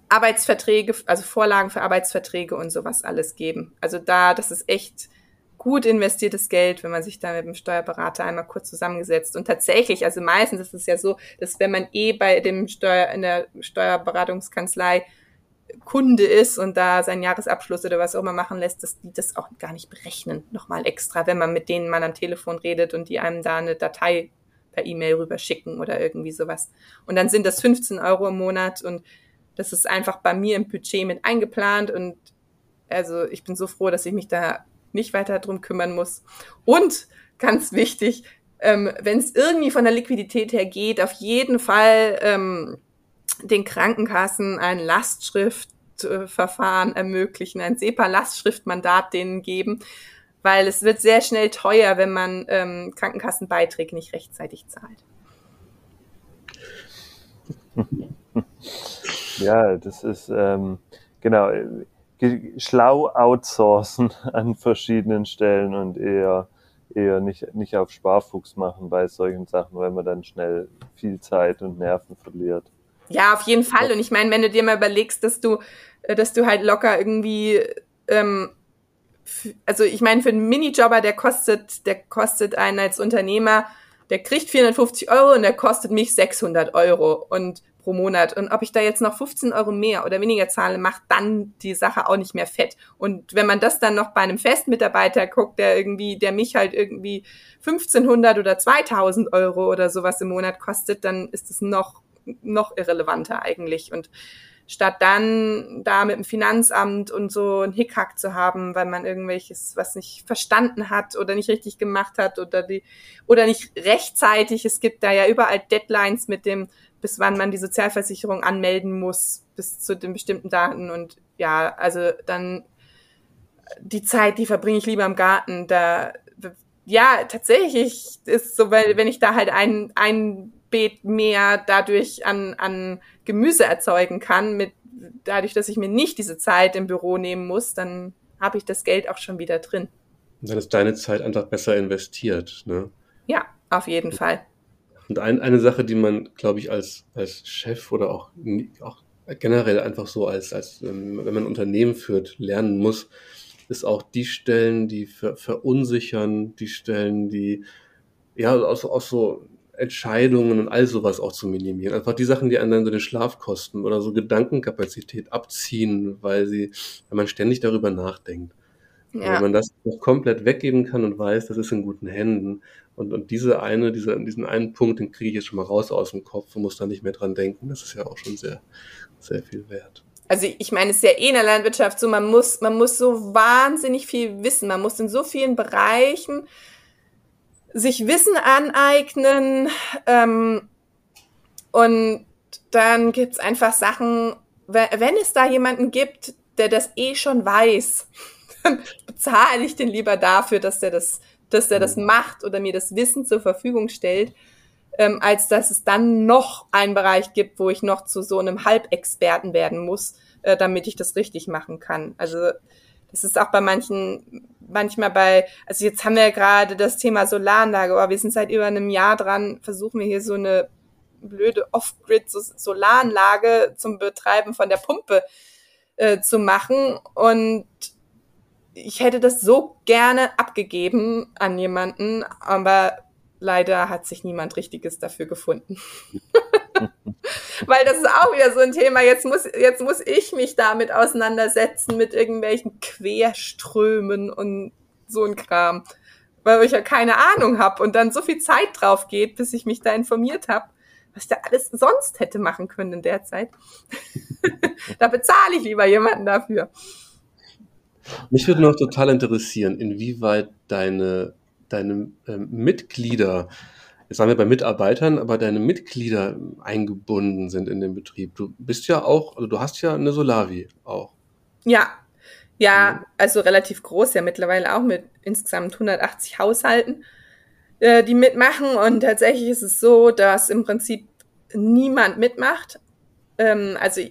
Arbeitsverträge, also Vorlagen für Arbeitsverträge und sowas alles geben. Also da, das ist echt gut investiertes Geld, wenn man sich da mit dem Steuerberater einmal kurz zusammengesetzt. Und tatsächlich, also meistens ist es ja so, dass wenn man eh bei dem Steuer, in der Steuerberatungskanzlei Kunde ist und da seinen Jahresabschluss oder was auch immer machen lässt, dass die das auch gar nicht berechnen, nochmal extra, wenn man mit denen mal am Telefon redet und die einem da eine Datei per E-Mail rüberschicken oder irgendwie sowas. Und dann sind das 15 Euro im Monat und das ist einfach bei mir im Budget mit eingeplant und also ich bin so froh, dass ich mich da nicht weiter drum kümmern muss. Und ganz wichtig, ähm, wenn es irgendwie von der Liquidität her geht, auf jeden Fall ähm, den Krankenkassen ein Lastschriftverfahren ermöglichen, ein SEPA-Lastschriftmandat denen geben, weil es wird sehr schnell teuer, wenn man ähm, Krankenkassenbeiträge nicht rechtzeitig zahlt. Ja, das ist ähm, genau schlau outsourcen an verschiedenen Stellen und eher eher nicht nicht auf Sparfuchs machen bei solchen Sachen, weil man dann schnell viel Zeit und Nerven verliert. Ja, auf jeden Fall. Und ich meine, wenn du dir mal überlegst, dass du, äh, dass du halt locker irgendwie, ähm, also ich meine, für einen Minijobber, der kostet, der kostet einen als Unternehmer, der kriegt 450 Euro und der kostet mich 600 Euro. Und pro Monat. Und ob ich da jetzt noch 15 Euro mehr oder weniger zahle, macht dann die Sache auch nicht mehr fett. Und wenn man das dann noch bei einem Festmitarbeiter guckt, der irgendwie, der mich halt irgendwie 1500 oder 2000 Euro oder sowas im Monat kostet, dann ist es noch, noch irrelevanter eigentlich. Und statt dann da mit dem Finanzamt und so ein Hickhack zu haben, weil man irgendwelches was nicht verstanden hat oder nicht richtig gemacht hat oder die oder nicht rechtzeitig. Es gibt da ja überall Deadlines mit dem bis wann man die Sozialversicherung anmelden muss, bis zu den bestimmten Daten. Und ja, also dann die Zeit, die verbringe ich lieber im Garten. Da, ja, tatsächlich ist so, weil wenn ich da halt ein, ein Beet mehr dadurch an, an Gemüse erzeugen kann, mit dadurch, dass ich mir nicht diese Zeit im Büro nehmen muss, dann habe ich das Geld auch schon wieder drin. Dann ist deine Zeit einfach besser investiert, ne? Ja, auf jeden Fall. Und ein, eine Sache, die man, glaube ich, als, als Chef oder auch, auch generell einfach so als, als ähm, wenn man ein Unternehmen führt, lernen muss, ist auch die Stellen, die ver verunsichern, die Stellen, die ja auch, auch so Entscheidungen und all sowas auch zu minimieren. Einfach die Sachen, die einen dann so den Schlaf kosten oder so Gedankenkapazität abziehen, weil sie, wenn man ständig darüber nachdenkt. Ja. Wenn man das noch komplett weggeben kann und weiß, das ist in guten Händen. Und, und diese eine, diese, diesen einen Punkt, den kriege ich jetzt schon mal raus aus dem Kopf und muss da nicht mehr dran denken. Das ist ja auch schon sehr, sehr viel wert. Also ich meine, es ist ja eh in der Landwirtschaft so, man muss, man muss so wahnsinnig viel wissen. Man muss in so vielen Bereichen sich Wissen aneignen ähm, und dann gibt's einfach Sachen, wenn es da jemanden gibt, der das eh schon weiß, dann bezahle ich den lieber dafür, dass der das, dass der das mhm. macht oder mir das Wissen zur Verfügung stellt, ähm, als dass es dann noch einen Bereich gibt, wo ich noch zu so einem Halbexperten werden muss, äh, damit ich das richtig machen kann. Also das ist auch bei manchen, manchmal bei, also jetzt haben wir ja gerade das Thema Solaranlage, aber wir sind seit über einem Jahr dran, versuchen wir hier so eine blöde Off-Grid-Solaranlage zum Betreiben von der Pumpe äh, zu machen. Und ich hätte das so gerne abgegeben an jemanden, aber leider hat sich niemand Richtiges dafür gefunden. Weil das ist auch wieder so ein Thema. Jetzt muss, jetzt muss ich mich damit auseinandersetzen mit irgendwelchen Querströmen und so ein Kram. Weil ich ja keine Ahnung habe und dann so viel Zeit drauf geht, bis ich mich da informiert habe was da alles sonst hätte machen können in der Zeit. da bezahle ich lieber jemanden dafür. Mich würde noch total interessieren, inwieweit deine, deine äh, Mitglieder, jetzt sagen wir bei Mitarbeitern, aber deine Mitglieder eingebunden sind in den Betrieb. Du bist ja auch, also du hast ja eine Solavi auch. Ja, ja, also relativ groß, ja mittlerweile auch mit insgesamt 180 Haushalten. Äh, die mitmachen. Und tatsächlich ist es so, dass im Prinzip niemand mitmacht. Ähm, also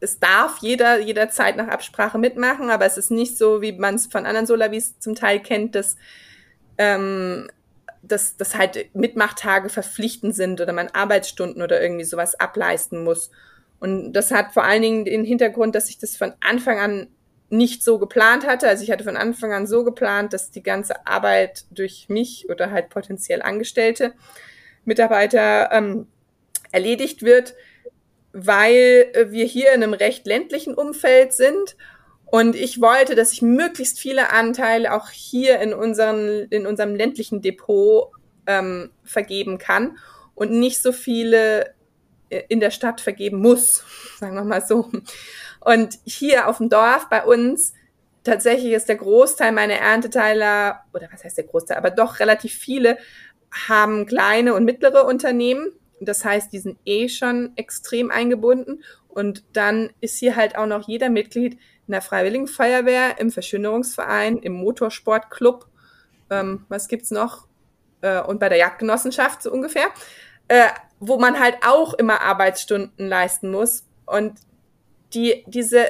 es darf jeder jederzeit nach Absprache mitmachen, aber es ist nicht so, wie man es von anderen Solavis zum Teil kennt, dass, ähm, dass, dass halt Mitmachtage verpflichtend sind oder man Arbeitsstunden oder irgendwie sowas ableisten muss. Und das hat vor allen Dingen den Hintergrund, dass ich das von Anfang an nicht so geplant hatte. Also ich hatte von Anfang an so geplant, dass die ganze Arbeit durch mich oder halt potenziell Angestellte Mitarbeiter ähm, erledigt wird, weil wir hier in einem recht ländlichen Umfeld sind. Und ich wollte, dass ich möglichst viele Anteile auch hier in, unseren, in unserem ländlichen Depot ähm, vergeben kann und nicht so viele äh, in der Stadt vergeben muss, sagen wir mal so. Und hier auf dem Dorf bei uns, tatsächlich ist der Großteil meiner Ernteteiler, oder was heißt der Großteil, aber doch relativ viele, haben kleine und mittlere Unternehmen. Das heißt, die sind eh schon extrem eingebunden. Und dann ist hier halt auch noch jeder Mitglied in der Freiwilligen Feuerwehr, im Verschönerungsverein, im Motorsportclub. Ähm, was gibt's noch? Äh, und bei der Jagdgenossenschaft so ungefähr. Äh, wo man halt auch immer Arbeitsstunden leisten muss. Und die, diese,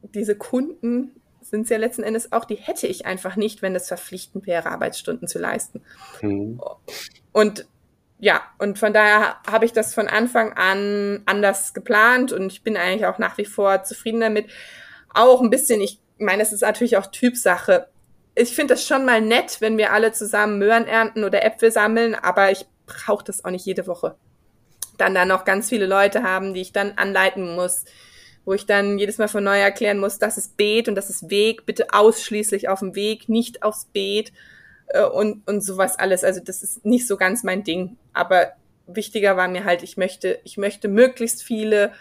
diese Kunden sind es ja letzten Endes auch, die hätte ich einfach nicht, wenn es verpflichtend wäre, Arbeitsstunden zu leisten. Mhm. Und ja, und von daher habe ich das von Anfang an anders geplant und ich bin eigentlich auch nach wie vor zufrieden damit. Auch ein bisschen, ich meine, es ist natürlich auch Typsache. Ich finde das schon mal nett, wenn wir alle zusammen Möhren ernten oder Äpfel sammeln, aber ich brauche das auch nicht jede Woche. Dann da noch ganz viele Leute haben, die ich dann anleiten muss, wo ich dann jedes Mal von neu erklären muss, das ist Beet und das ist Weg, bitte ausschließlich auf dem Weg, nicht aufs Beet äh, und, und sowas alles. Also das ist nicht so ganz mein Ding. Aber wichtiger war mir halt, ich möchte, ich möchte möglichst viele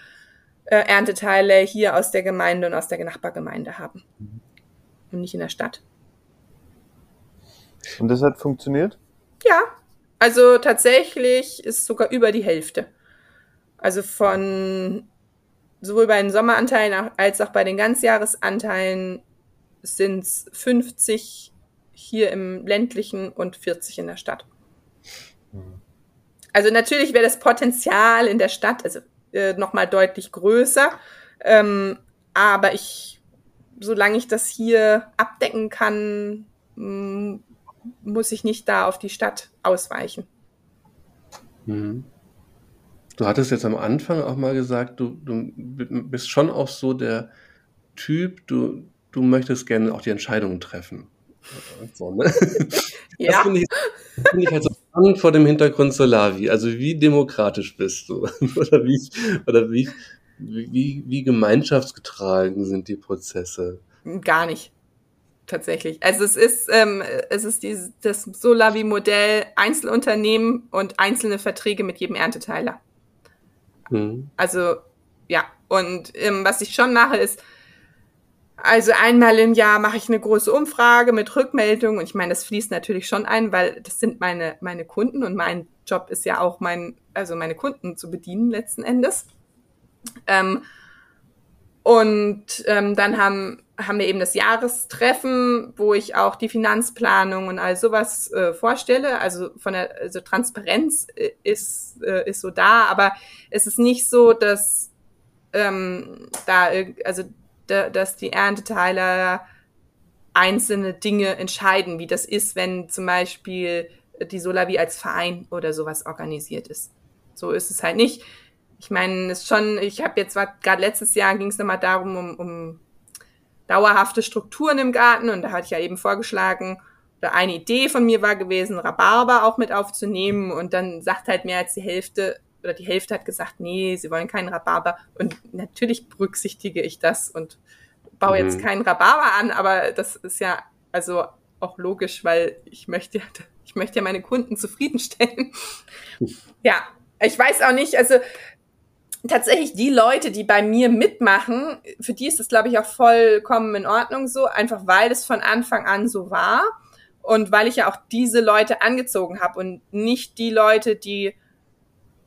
äh, Ernteteile hier aus der Gemeinde und aus der Nachbargemeinde haben. Und nicht in der Stadt. Und das hat funktioniert? Ja. Also tatsächlich ist sogar über die Hälfte. Also von sowohl bei den Sommeranteilen als auch bei den Ganzjahresanteilen sind es 50 hier im ländlichen und 40 in der Stadt. Mhm. Also natürlich wäre das Potenzial in der Stadt also äh, nochmal deutlich größer, ähm, aber ich, solange ich das hier abdecken kann, muss ich nicht da auf die Stadt ausweichen. Mhm. Du hattest jetzt am Anfang auch mal gesagt, du, du bist schon auch so der Typ, du, du möchtest gerne auch die Entscheidungen treffen. So, ne? Ja. Das finde ich, find ich halt so spannend vor dem Hintergrund Solavi. Also wie demokratisch bist du? oder wie, oder wie, wie, wie gemeinschaftsgetragen sind die Prozesse? Gar nicht tatsächlich. Also es ist, ähm, es ist dieses, das Solavi-Modell Einzelunternehmen und einzelne Verträge mit jedem Ernteteiler. Mhm. Also, ja. Und ähm, was ich schon mache, ist, Also einmal im Jahr mache ich eine große Umfrage mit Rückmeldungen und ich meine, das fließt natürlich schon ein, weil das sind meine, meine Kunden und mein Job ist ja auch mein, also meine Kunden zu bedienen letzten Endes. Ähm, und ähm, dann haben, haben wir eben das Jahrestreffen, wo ich auch die Finanzplanung und all sowas äh, vorstelle. Also von der also Transparenz äh, ist, äh, ist so da, aber es ist nicht so, dass ähm, da, also dass die Ernteteiler einzelne Dinge entscheiden, wie das ist, wenn zum Beispiel die Solavi als Verein oder sowas organisiert ist. So ist es halt nicht ich meine, ist schon, ich habe jetzt gerade letztes Jahr ging es nochmal darum, um, um dauerhafte Strukturen im Garten und da hatte ich ja eben vorgeschlagen, oder eine Idee von mir war gewesen, Rhabarber auch mit aufzunehmen und dann sagt halt mehr als die Hälfte oder die Hälfte hat gesagt, nee, sie wollen keinen Rhabarber und natürlich berücksichtige ich das und baue mhm. jetzt keinen Rhabarber an, aber das ist ja also auch logisch, weil ich möchte, ich möchte ja meine Kunden zufriedenstellen. ja, ich weiß auch nicht, also tatsächlich die Leute, die bei mir mitmachen, für die ist das, glaube ich, auch vollkommen in Ordnung so, einfach weil es von Anfang an so war und weil ich ja auch diese Leute angezogen habe und nicht die Leute, die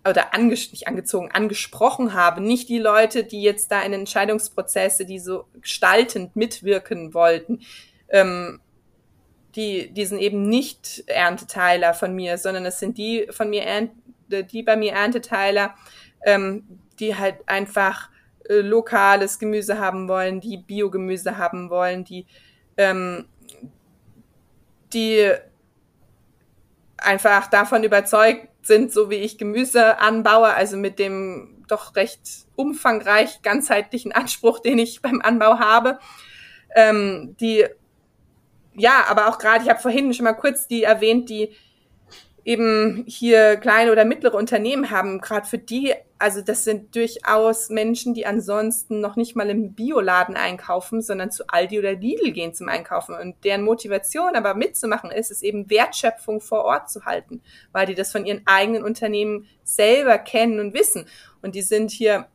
oder anges nicht angezogen, angesprochen habe, nicht die Leute, die jetzt da in Entscheidungsprozesse, die so gestaltend mitwirken wollten, ähm, die, die sind eben nicht Ernteteiler von mir, sondern es sind die von mir, die bei mir Ernteteiler, ähm, die halt einfach äh, lokales Gemüse haben wollen, die Biogemüse haben wollen, die, ähm, die einfach davon überzeugt sind, so wie ich Gemüse anbaue, also mit dem doch recht umfangreich ganzheitlichen Anspruch, den ich beim Anbau habe, ähm, die ja, aber auch gerade, ich habe vorhin schon mal kurz die erwähnt, die eben hier kleine oder mittlere Unternehmen haben, gerade für die, also das sind durchaus Menschen, die ansonsten noch nicht mal im Bioladen einkaufen, sondern zu Aldi oder Lidl gehen zum Einkaufen. Und deren Motivation aber mitzumachen ist, ist eben Wertschöpfung vor Ort zu halten, weil die das von ihren eigenen Unternehmen selber kennen und wissen. Und die sind hier,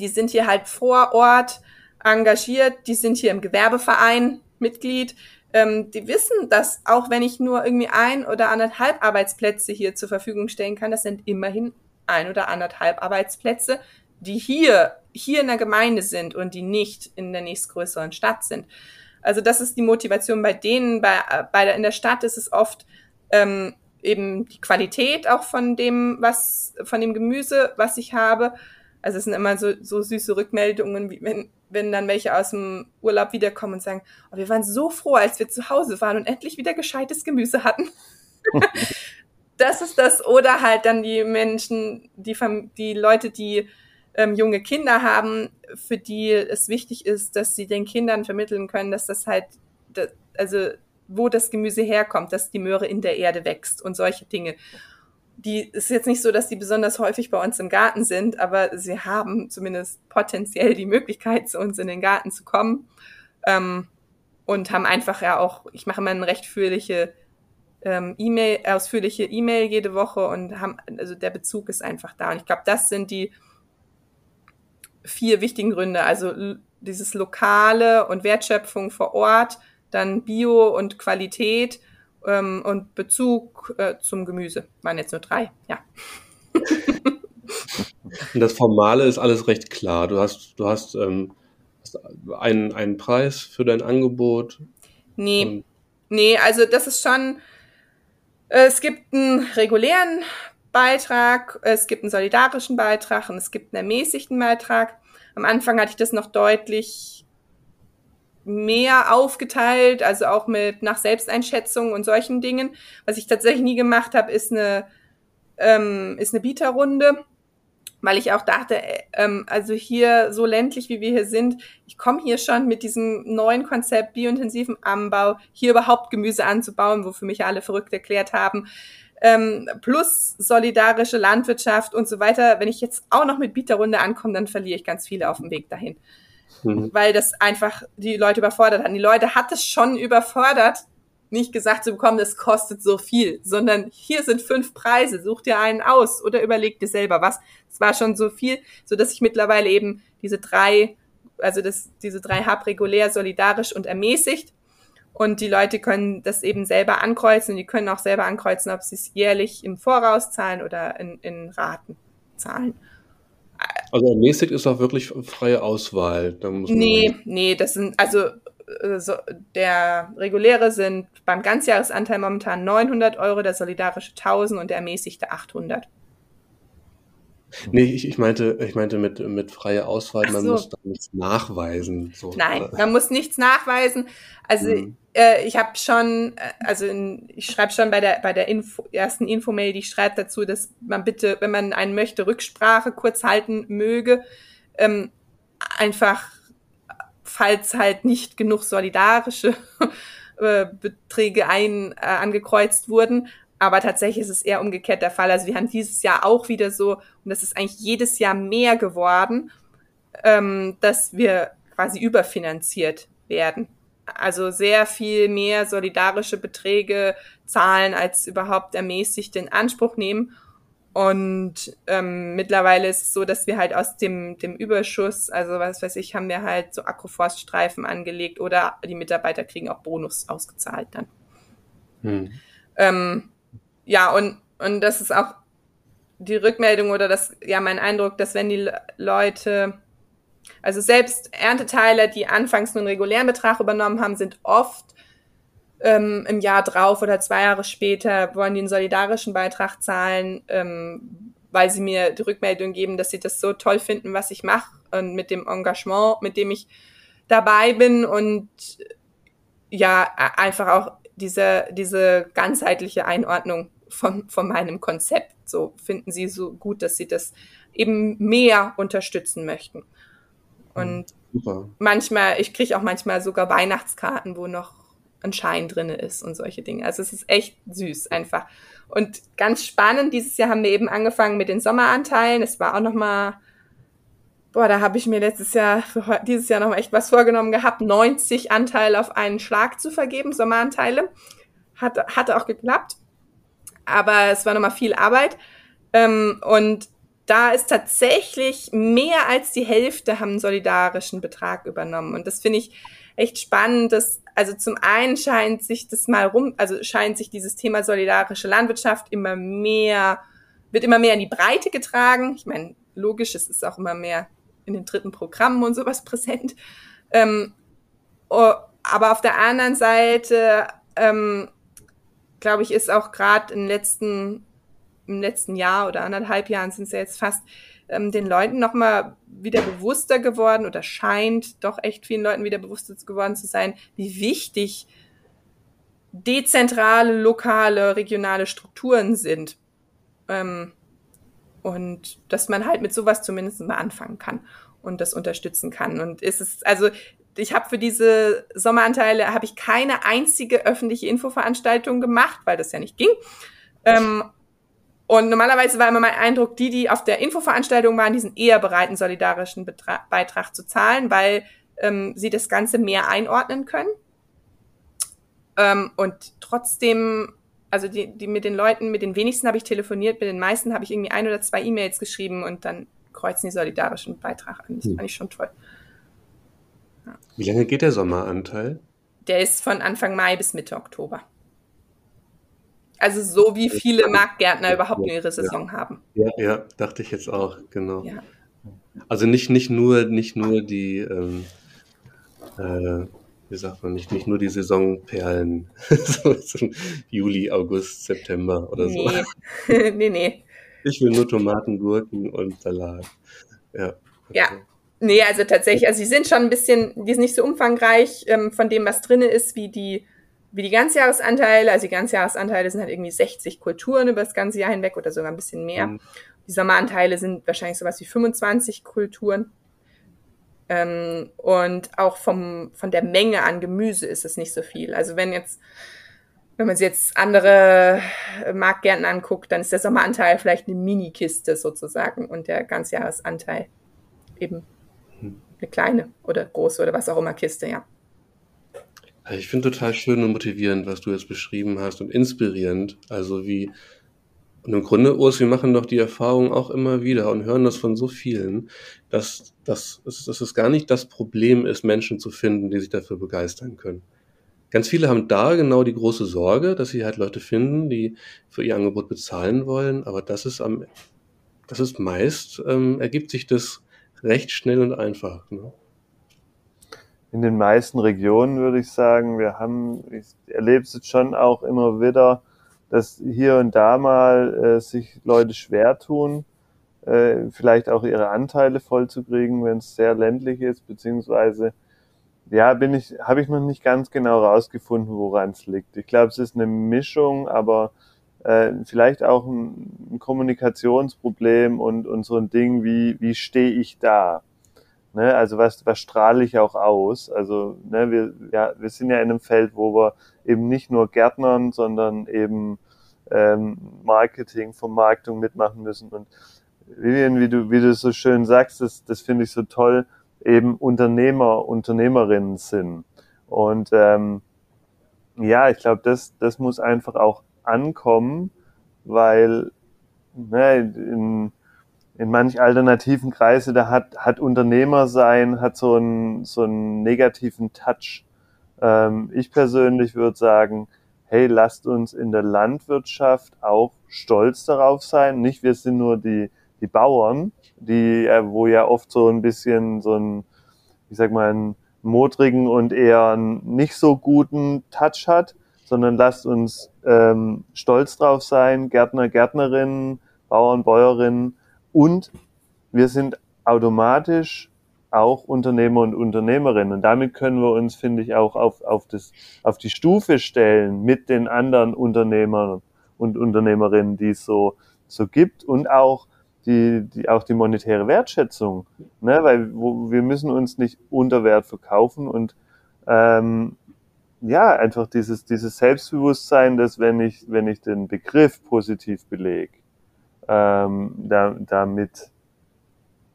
die sind hier halt vor Ort engagiert, die sind hier im Gewerbeverein Mitglied, ähm, die wissen, dass auch wenn ich nur irgendwie ein oder anderthalb Arbeitsplätze hier zur Verfügung stellen kann, das sind immerhin ein oder anderthalb Arbeitsplätze, die hier, hier in der Gemeinde sind und die nicht in der nächstgrößeren Stadt sind. Also das ist die Motivation bei denen. Bei, bei der, in der Stadt ist es oft ähm, eben die Qualität auch von dem, was, von dem Gemüse, was ich habe. Also es sind immer so, so süße Rückmeldungen, wie wenn, wenn dann welche aus dem Urlaub wiederkommen und sagen, oh, wir waren so froh, als wir zu Hause waren und endlich wieder gescheites Gemüse hatten. das ist das. Oder halt dann die Menschen, die, die Leute, die ähm, junge Kinder haben, für die es wichtig ist, dass sie den Kindern vermitteln können, dass das halt, also wo das Gemüse herkommt, dass die Möhre in der Erde wächst und solche Dinge die ist jetzt nicht so, dass die besonders häufig bei uns im Garten sind, aber sie haben zumindest potenziell die Möglichkeit, zu uns in den Garten zu kommen. Ähm, und haben einfach ja auch, ich mache immer eine recht führliche ähm, E-Mail, ausführliche E-Mail jede Woche und haben, also der Bezug ist einfach da. Und ich glaube, das sind die vier wichtigen Gründe. Also dieses Lokale und Wertschöpfung vor Ort, dann Bio und Qualität ähm, und Bezug äh, zum Gemüse. Waren jetzt nur drei, ja. das Formale ist alles recht klar. Du hast, du hast, ähm, hast einen, einen Preis für dein Angebot. Nee, nee, also das ist schon, es gibt einen regulären Beitrag, es gibt einen solidarischen Beitrag und es gibt einen ermäßigten Beitrag. Am Anfang hatte ich das noch deutlich mehr aufgeteilt, also auch mit nach Selbsteinschätzung und solchen Dingen. Was ich tatsächlich nie gemacht habe, ist eine ähm, ist eine Bieterrunde, weil ich auch dachte, äh, ähm, also hier so ländlich wie wir hier sind, ich komme hier schon mit diesem neuen Konzept biointensiven Anbau hier überhaupt Gemüse anzubauen, wofür mich alle verrückt erklärt haben. Ähm, plus solidarische Landwirtschaft und so weiter. Wenn ich jetzt auch noch mit Bieterrunde ankomme, dann verliere ich ganz viele auf dem Weg dahin mhm. weil das einfach die Leute überfordert hat. Die Leute hat es schon überfordert, nicht gesagt zu bekommen, das kostet so viel, sondern hier sind fünf Preise, such dir einen aus oder überleg dir selber was. Es war schon so viel, so dass ich mittlerweile eben diese drei also das, diese drei Hub regulär, solidarisch und ermäßigt. Und die Leute können das eben selber ankreuzen. Die können auch selber ankreuzen, ob sie es jährlich im Voraus zahlen oder in, in Raten zahlen. Also ermäßigt ist auch wirklich freie Auswahl. Da muss nee, nee, das sind, also so, der reguläre sind beim Ganzjahresanteil momentan 900 Euro, der solidarische 1000 und der ermäßigte 800. Nee, ich, ich meinte, ich meinte mit, mit freier Auswahl, man so. muss da nichts nachweisen. So. Nein, man muss nichts nachweisen. Also hm. äh, ich habe schon, äh, also in, ich schreibe schon bei der bei der Info, ersten Infomail, die ich schreibe dazu, dass man bitte, wenn man einen möchte, Rücksprache kurz halten möge, ähm, einfach, falls halt nicht genug solidarische äh, Beträge ein äh, angekreuzt wurden, aber tatsächlich ist es eher umgekehrt der Fall. Also wir haben dieses Jahr auch wieder so, und das ist eigentlich jedes Jahr mehr geworden, ähm, dass wir quasi überfinanziert werden. Also sehr viel mehr solidarische Beträge zahlen, als überhaupt ermäßigt in Anspruch nehmen. Und ähm, mittlerweile ist es so, dass wir halt aus dem, dem Überschuss, also was weiß ich, haben wir halt so Agroforststreifen angelegt oder die Mitarbeiter kriegen auch Bonus ausgezahlt dann. Hm. Ähm, ja, und, und das ist auch die Rückmeldung oder das, ja, mein Eindruck, dass wenn die Leute, also selbst Ernteteiler, die anfangs nur einen regulären Betrag übernommen haben, sind oft ähm, im Jahr drauf oder zwei Jahre später, wollen die einen solidarischen Beitrag zahlen, ähm, weil sie mir die Rückmeldung geben, dass sie das so toll finden, was ich mache und mit dem Engagement, mit dem ich dabei bin und ja, einfach auch diese, diese ganzheitliche Einordnung von, von meinem Konzept. So finden sie so gut, dass sie das eben mehr unterstützen möchten. Und Super. manchmal, ich kriege auch manchmal sogar Weihnachtskarten, wo noch ein Schein drin ist und solche Dinge. Also es ist echt süß einfach. Und ganz spannend, dieses Jahr haben wir eben angefangen mit den Sommeranteilen. Es war auch noch mal, boah, da habe ich mir letztes Jahr, für dieses Jahr noch mal echt was vorgenommen gehabt, 90 Anteile auf einen Schlag zu vergeben, Sommeranteile. Hat, hat auch geklappt aber es war nochmal viel Arbeit. Ähm, und da ist tatsächlich mehr als die Hälfte haben einen solidarischen Betrag übernommen. Und das finde ich echt spannend, dass, also zum einen scheint sich das mal rum, also scheint sich dieses Thema solidarische Landwirtschaft immer mehr, wird immer mehr in die Breite getragen. Ich meine, logisch, es ist auch immer mehr in den dritten Programmen und sowas präsent. Ähm, oh, aber auf der anderen Seite ähm, glaube ich, ist auch gerade im letzten, im letzten Jahr oder anderthalb Jahren sind es ja jetzt fast, ähm, den Leuten nochmal wieder bewusster geworden oder scheint doch echt vielen Leuten wieder bewusster geworden zu sein, wie wichtig dezentrale, lokale, regionale Strukturen sind. Ähm, und dass man halt mit sowas zumindest mal anfangen kann und das unterstützen kann. Und ist es, also ich habe für diese Sommeranteile habe ich keine einzige öffentliche Infoveranstaltung gemacht, weil das ja nicht ging. Ähm, und normalerweise war immer mein Eindruck, die, die auf der Infoveranstaltung waren, die sind eher bereit, einen solidarischen Betra Beitrag zu zahlen, weil ähm, sie das Ganze mehr einordnen können. Ähm, und trotzdem, also die, die mit den Leuten, mit den wenigsten habe ich telefoniert, mit den meisten habe ich irgendwie ein oder zwei E-Mails geschrieben und dann kreuzen die solidarischen Beitrag an. Das hm. fand ich schon toll. Wie lange geht der Sommeranteil? Der ist von Anfang Mai bis Mitte Oktober. Also so wie viele Marktgärtner überhaupt nur ihre Saison ja. haben. Ja, ja, dachte ich jetzt auch, genau. Ja. Also nicht, nicht nur, nicht nur die, ähm, äh, wie sagt man, nicht, nicht nur die Saisonperlen, so, so Juli, August, September oder nee. so. nee, nee. Ich will nur Tomaten, Gurken und Salat. Ja. Okay. Ja, Nee, also tatsächlich, also die sind schon ein bisschen, die sind nicht so umfangreich ähm, von dem, was drinne ist, wie die, wie die Ganzjahresanteile. Also die Ganzjahresanteile sind halt irgendwie 60 Kulturen über das ganze Jahr hinweg oder sogar ein bisschen mehr. Mhm. Die Sommeranteile sind wahrscheinlich sowas wie 25 Kulturen. Ähm, und auch vom, von der Menge an Gemüse ist es nicht so viel. Also wenn jetzt, wenn man sich jetzt andere Marktgärten anguckt, dann ist der Sommeranteil vielleicht eine Mini-Kiste sozusagen und der Ganzjahresanteil eben eine kleine oder große oder was auch immer Kiste, ja. Also ich finde total schön und motivierend, was du jetzt beschrieben hast und inspirierend. Also wie, Und im Grunde, Urs, wir machen doch die Erfahrung auch immer wieder und hören das von so vielen, dass, dass, dass es gar nicht das Problem ist, Menschen zu finden, die sich dafür begeistern können. Ganz viele haben da genau die große Sorge, dass sie halt Leute finden, die für ihr Angebot bezahlen wollen, aber das ist am, das ist meist, ähm, ergibt sich das recht schnell und einfach. Ne? In den meisten Regionen würde ich sagen, wir haben, ich erlebe es jetzt schon auch immer wieder, dass hier und da mal äh, sich Leute schwer tun, äh, vielleicht auch ihre Anteile vollzukriegen, wenn es sehr ländlich ist, beziehungsweise ja, bin ich, habe ich noch nicht ganz genau rausgefunden, woran es liegt. Ich glaube, es ist eine Mischung, aber äh, vielleicht auch ein, ein Kommunikationsproblem und, und so ein Ding wie, wie stehe ich da? Ne, also was, was strahle ich auch aus? Also ne, wir, ja, wir sind ja in einem Feld, wo wir eben nicht nur Gärtnern, sondern eben ähm, Marketing, Vermarktung mitmachen müssen. Und Vivian, wie du, wie du so schön sagst, das, das finde ich so toll, eben Unternehmer, Unternehmerinnen sind. Und ähm, ja, ich glaube, das, das muss einfach auch ankommen, weil ne, in, in manch alternativen Kreise, da hat, hat Unternehmer sein, hat so einen, so einen negativen Touch. Ähm, ich persönlich würde sagen, hey, lasst uns in der Landwirtschaft auch stolz darauf sein. Nicht, wir sind nur die, die Bauern, die, äh, wo ja oft so ein bisschen so ein, ich sag mal, einen modrigen und eher nicht so guten Touch hat, sondern lasst uns ähm, stolz drauf sein, Gärtner, Gärtnerinnen, Bauern, Bäuerinnen und wir sind automatisch auch Unternehmer und Unternehmerinnen. Und damit können wir uns, finde ich, auch auf, auf, das, auf die Stufe stellen mit den anderen Unternehmern und Unternehmerinnen, die es so, so gibt und auch die, die, auch die monetäre Wertschätzung, ne? weil wo, wir müssen uns nicht unter Wert verkaufen und ähm, ja, einfach dieses, dieses Selbstbewusstsein, dass wenn ich, wenn ich den Begriff positiv belege, ähm, da, damit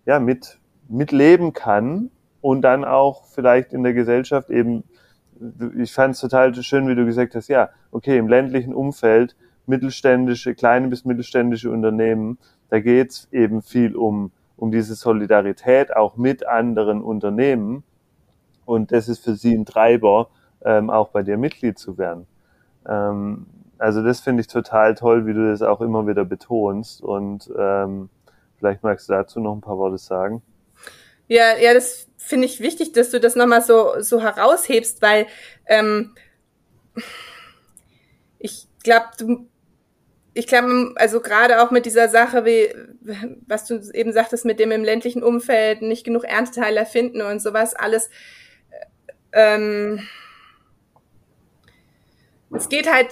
ja, mit, mitleben kann und dann auch vielleicht in der Gesellschaft eben, ich fand es total schön, wie du gesagt hast, ja, okay, im ländlichen Umfeld mittelständische, kleine bis mittelständische Unternehmen, da geht's eben viel um, um diese Solidarität auch mit anderen Unternehmen. Und das ist für sie ein Treiber, ähm, auch bei dir Mitglied zu werden. Ähm, also das finde ich total toll, wie du das auch immer wieder betonst. Und ähm, vielleicht magst du dazu noch ein paar Worte sagen. Ja, ja, das finde ich wichtig, dass du das nochmal so, so heraushebst, weil ähm, ich glaube, du ich glaube, also gerade auch mit dieser Sache, wie was du eben sagtest, mit dem im ländlichen Umfeld nicht genug Ernteteile finden und sowas, alles. Ähm, es geht halt,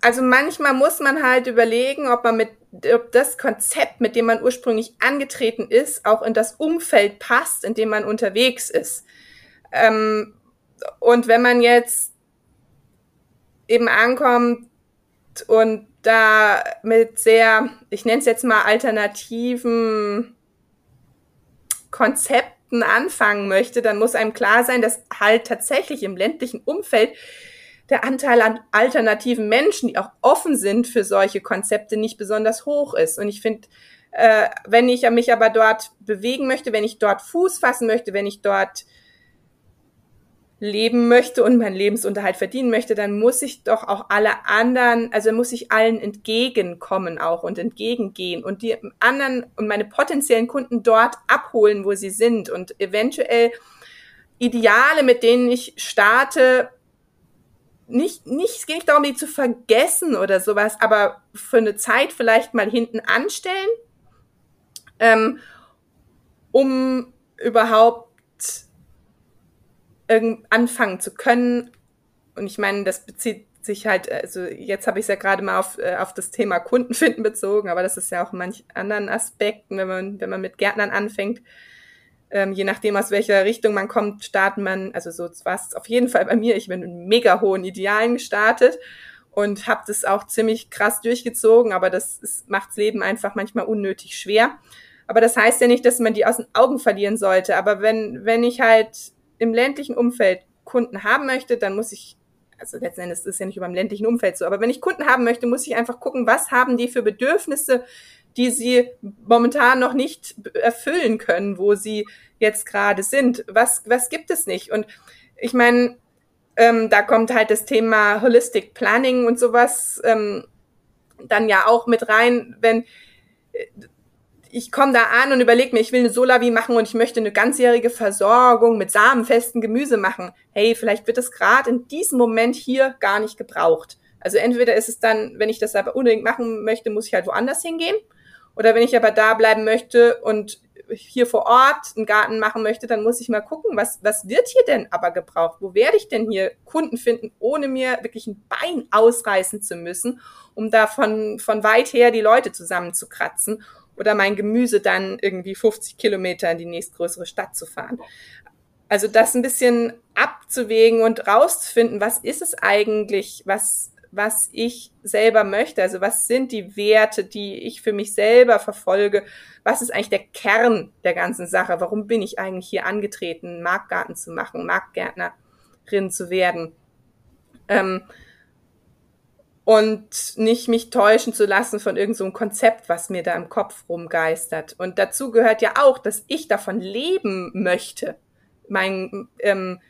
also manchmal muss man halt überlegen, ob man mit, ob das Konzept, mit dem man ursprünglich angetreten ist, auch in das Umfeld passt, in dem man unterwegs ist. Ähm, und wenn man jetzt eben ankommt und da mit sehr, ich nenne es jetzt mal alternativen Konzepten anfangen möchte, dann muss einem klar sein, dass halt tatsächlich im ländlichen Umfeld der Anteil an alternativen Menschen, die auch offen sind für solche Konzepte, nicht besonders hoch ist. Und ich finde, äh, wenn ich mich aber dort bewegen möchte, wenn ich dort Fuß fassen möchte, wenn ich dort leben möchte und meinen Lebensunterhalt verdienen möchte, dann muss ich doch auch alle anderen, also muss ich allen entgegenkommen auch und entgegengehen und die anderen und meine potenziellen Kunden dort abholen, wo sie sind und eventuell Ideale, mit denen ich starte, nicht, nicht, es geht nicht darum, die zu vergessen oder sowas, aber für eine Zeit vielleicht mal hinten anstellen, ähm, um überhaupt anfangen zu können. Und ich meine, das bezieht sich halt, also jetzt habe ich es ja gerade mal auf, äh, auf das Thema Kundenfinden bezogen, aber das ist ja auch in manch anderen Aspekten, wenn man, wenn man mit Gärtnern anfängt, ähm, je nachdem aus welcher Richtung man kommt, startet man, also so war es auf jeden Fall bei mir, ich bin mit mega hohen Idealen gestartet und habe das auch ziemlich krass durchgezogen, aber das ist, macht's Leben einfach manchmal unnötig schwer. Aber das heißt ja nicht, dass man die aus den Augen verlieren sollte. Aber wenn, wenn ich halt im ländlichen Umfeld Kunden haben möchte, dann muss ich also letzten Endes ist es ja nicht über dem ländlichen Umfeld so, aber wenn ich Kunden haben möchte, muss ich einfach gucken, was haben die für Bedürfnisse, die sie momentan noch nicht erfüllen können, wo sie jetzt gerade sind. Was, was gibt es nicht? Und ich meine, ähm, da kommt halt das Thema Holistic Planning und sowas ähm, dann ja auch mit rein, wenn äh, ich komme da an und überlege mir, ich will eine Solavi machen und ich möchte eine ganzjährige Versorgung mit samenfesten Gemüse machen. Hey, vielleicht wird es gerade in diesem Moment hier gar nicht gebraucht. Also entweder ist es dann, wenn ich das aber unbedingt machen möchte, muss ich halt woanders hingehen. Oder wenn ich aber da bleiben möchte und hier vor Ort einen Garten machen möchte, dann muss ich mal gucken, was, was wird hier denn aber gebraucht? Wo werde ich denn hier Kunden finden, ohne mir wirklich ein Bein ausreißen zu müssen, um da von, von weit her die Leute zusammenzukratzen oder mein Gemüse dann irgendwie 50 Kilometer in die nächstgrößere Stadt zu fahren. Also das ein bisschen abzuwägen und rauszufinden, was ist es eigentlich, was was ich selber möchte. Also was sind die Werte, die ich für mich selber verfolge? Was ist eigentlich der Kern der ganzen Sache? Warum bin ich eigentlich hier angetreten, Marktgarten zu machen, Marktgärtnerin zu werden? Ähm, und nicht mich täuschen zu lassen von irgendeinem so Konzept, was mir da im Kopf rumgeistert. Und dazu gehört ja auch, dass ich davon leben möchte. Mein, ähm,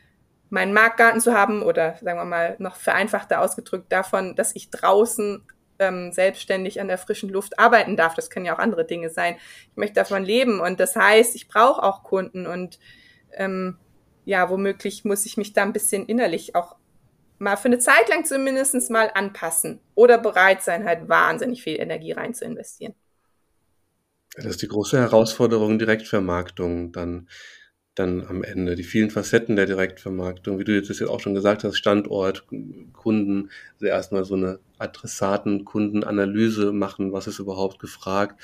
meinen Marktgarten zu haben oder sagen wir mal noch vereinfachter ausgedrückt davon, dass ich draußen ähm, selbstständig an der frischen Luft arbeiten darf. Das können ja auch andere Dinge sein. Ich möchte davon leben und das heißt, ich brauche auch Kunden und ähm, ja, womöglich muss ich mich da ein bisschen innerlich auch mal für eine Zeit lang zumindest mal anpassen oder bereit sein, halt wahnsinnig viel Energie rein zu investieren. Das ist die große Herausforderung Direktvermarktung dann dann am Ende. Die vielen Facetten der Direktvermarktung, wie du jetzt auch schon gesagt hast, Standort, Kunden, also erstmal so eine Adressaten-Kundenanalyse machen, was ist überhaupt gefragt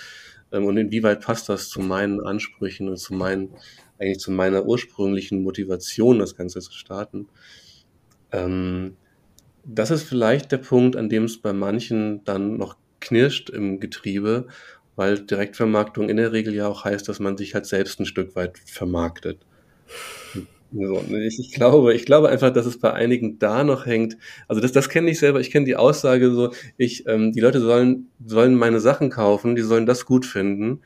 ähm, und inwieweit passt das zu meinen Ansprüchen und zu meinen, eigentlich zu meiner ursprünglichen Motivation, das Ganze zu starten. Ähm, das ist vielleicht der Punkt, an dem es bei manchen dann noch knirscht im Getriebe weil Direktvermarktung in der Regel ja auch heißt, dass man sich halt selbst ein Stück weit vermarktet. So, ich, ich, glaube, ich glaube einfach, dass es bei einigen da noch hängt. Also das, das kenne ich selber. Ich kenne die Aussage so: Ich, ähm, die Leute sollen sollen meine Sachen kaufen, die sollen das gut finden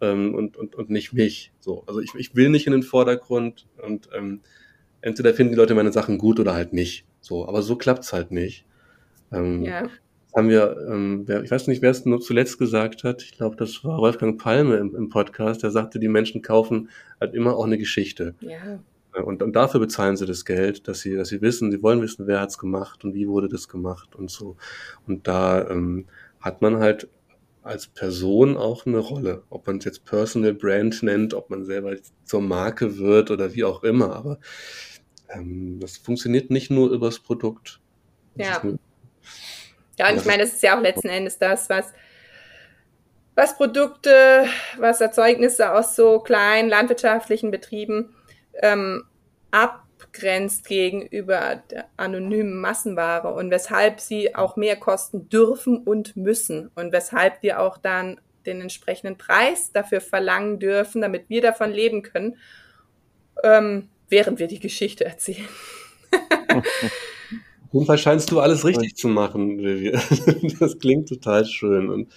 ähm, und, und und nicht mich. So, also ich, ich will nicht in den Vordergrund und ähm, entweder finden die Leute meine Sachen gut oder halt nicht. So, aber so klappt's halt nicht. Ähm, ja haben wir, ähm, ich weiß nicht, wer es nur zuletzt gesagt hat, ich glaube, das war Wolfgang Palme im, im, Podcast, der sagte, die Menschen kaufen halt immer auch eine Geschichte. Ja. Äh, und, und dafür bezahlen sie das Geld, dass sie, dass sie wissen, sie wollen wissen, wer hat's gemacht und wie wurde das gemacht und so. Und da ähm, hat man halt als Person auch eine Rolle. Ob man es jetzt Personal Brand nennt, ob man selber zur Marke wird oder wie auch immer. Aber ähm, das funktioniert nicht nur übers Produkt. Das ja. Ja, und ich meine, das ist ja auch letzten Endes das, was, was Produkte, was Erzeugnisse aus so kleinen landwirtschaftlichen Betrieben ähm, abgrenzt gegenüber der anonymen Massenware und weshalb sie auch mehr kosten dürfen und müssen und weshalb wir auch dann den entsprechenden Preis dafür verlangen dürfen, damit wir davon leben können, ähm, während wir die Geschichte erzählen. Auf jeden Fall scheinst du alles richtig zu machen, Vivian. Das klingt total schön. Und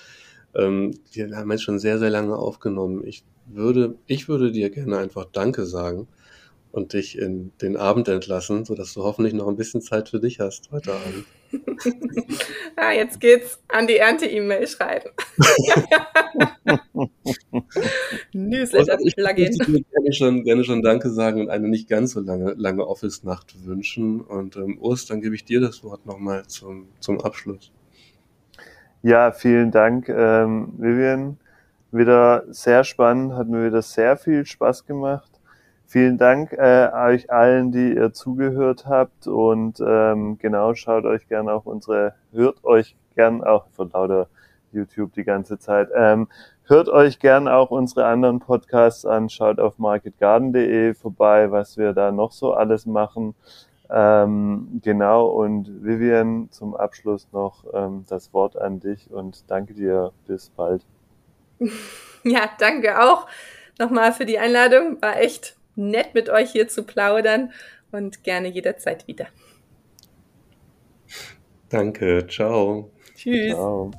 ähm, wir haben jetzt schon sehr, sehr lange aufgenommen. Ich würde, ich würde dir gerne einfach Danke sagen und dich in den Abend entlassen, sodass du hoffentlich noch ein bisschen Zeit für dich hast heute Abend. ah, jetzt geht's an die Ernte-E-Mail schreiben. Newsletter-Plugin. Ich würde gerne schon, gerne schon Danke sagen und eine nicht ganz so lange, lange Office-Nacht wünschen. Und ähm, Urs, dann gebe ich dir das Wort nochmal zum, zum Abschluss. Ja, vielen Dank, ähm, Vivian. Wieder sehr spannend, hat mir wieder sehr viel Spaß gemacht. Vielen Dank äh, euch allen, die ihr zugehört habt und ähm, genau, schaut euch gerne auch unsere, hört euch gern auch von lauter YouTube die ganze Zeit, ähm, hört euch gern auch unsere anderen Podcasts an, schaut auf marketgarden.de vorbei, was wir da noch so alles machen. Ähm, genau, und Vivian, zum Abschluss noch ähm, das Wort an dich und danke dir. Bis bald. Ja, danke auch nochmal für die Einladung. War echt nett mit euch hier zu plaudern und gerne jederzeit wieder. Danke, ciao. Tschüss. Ciao.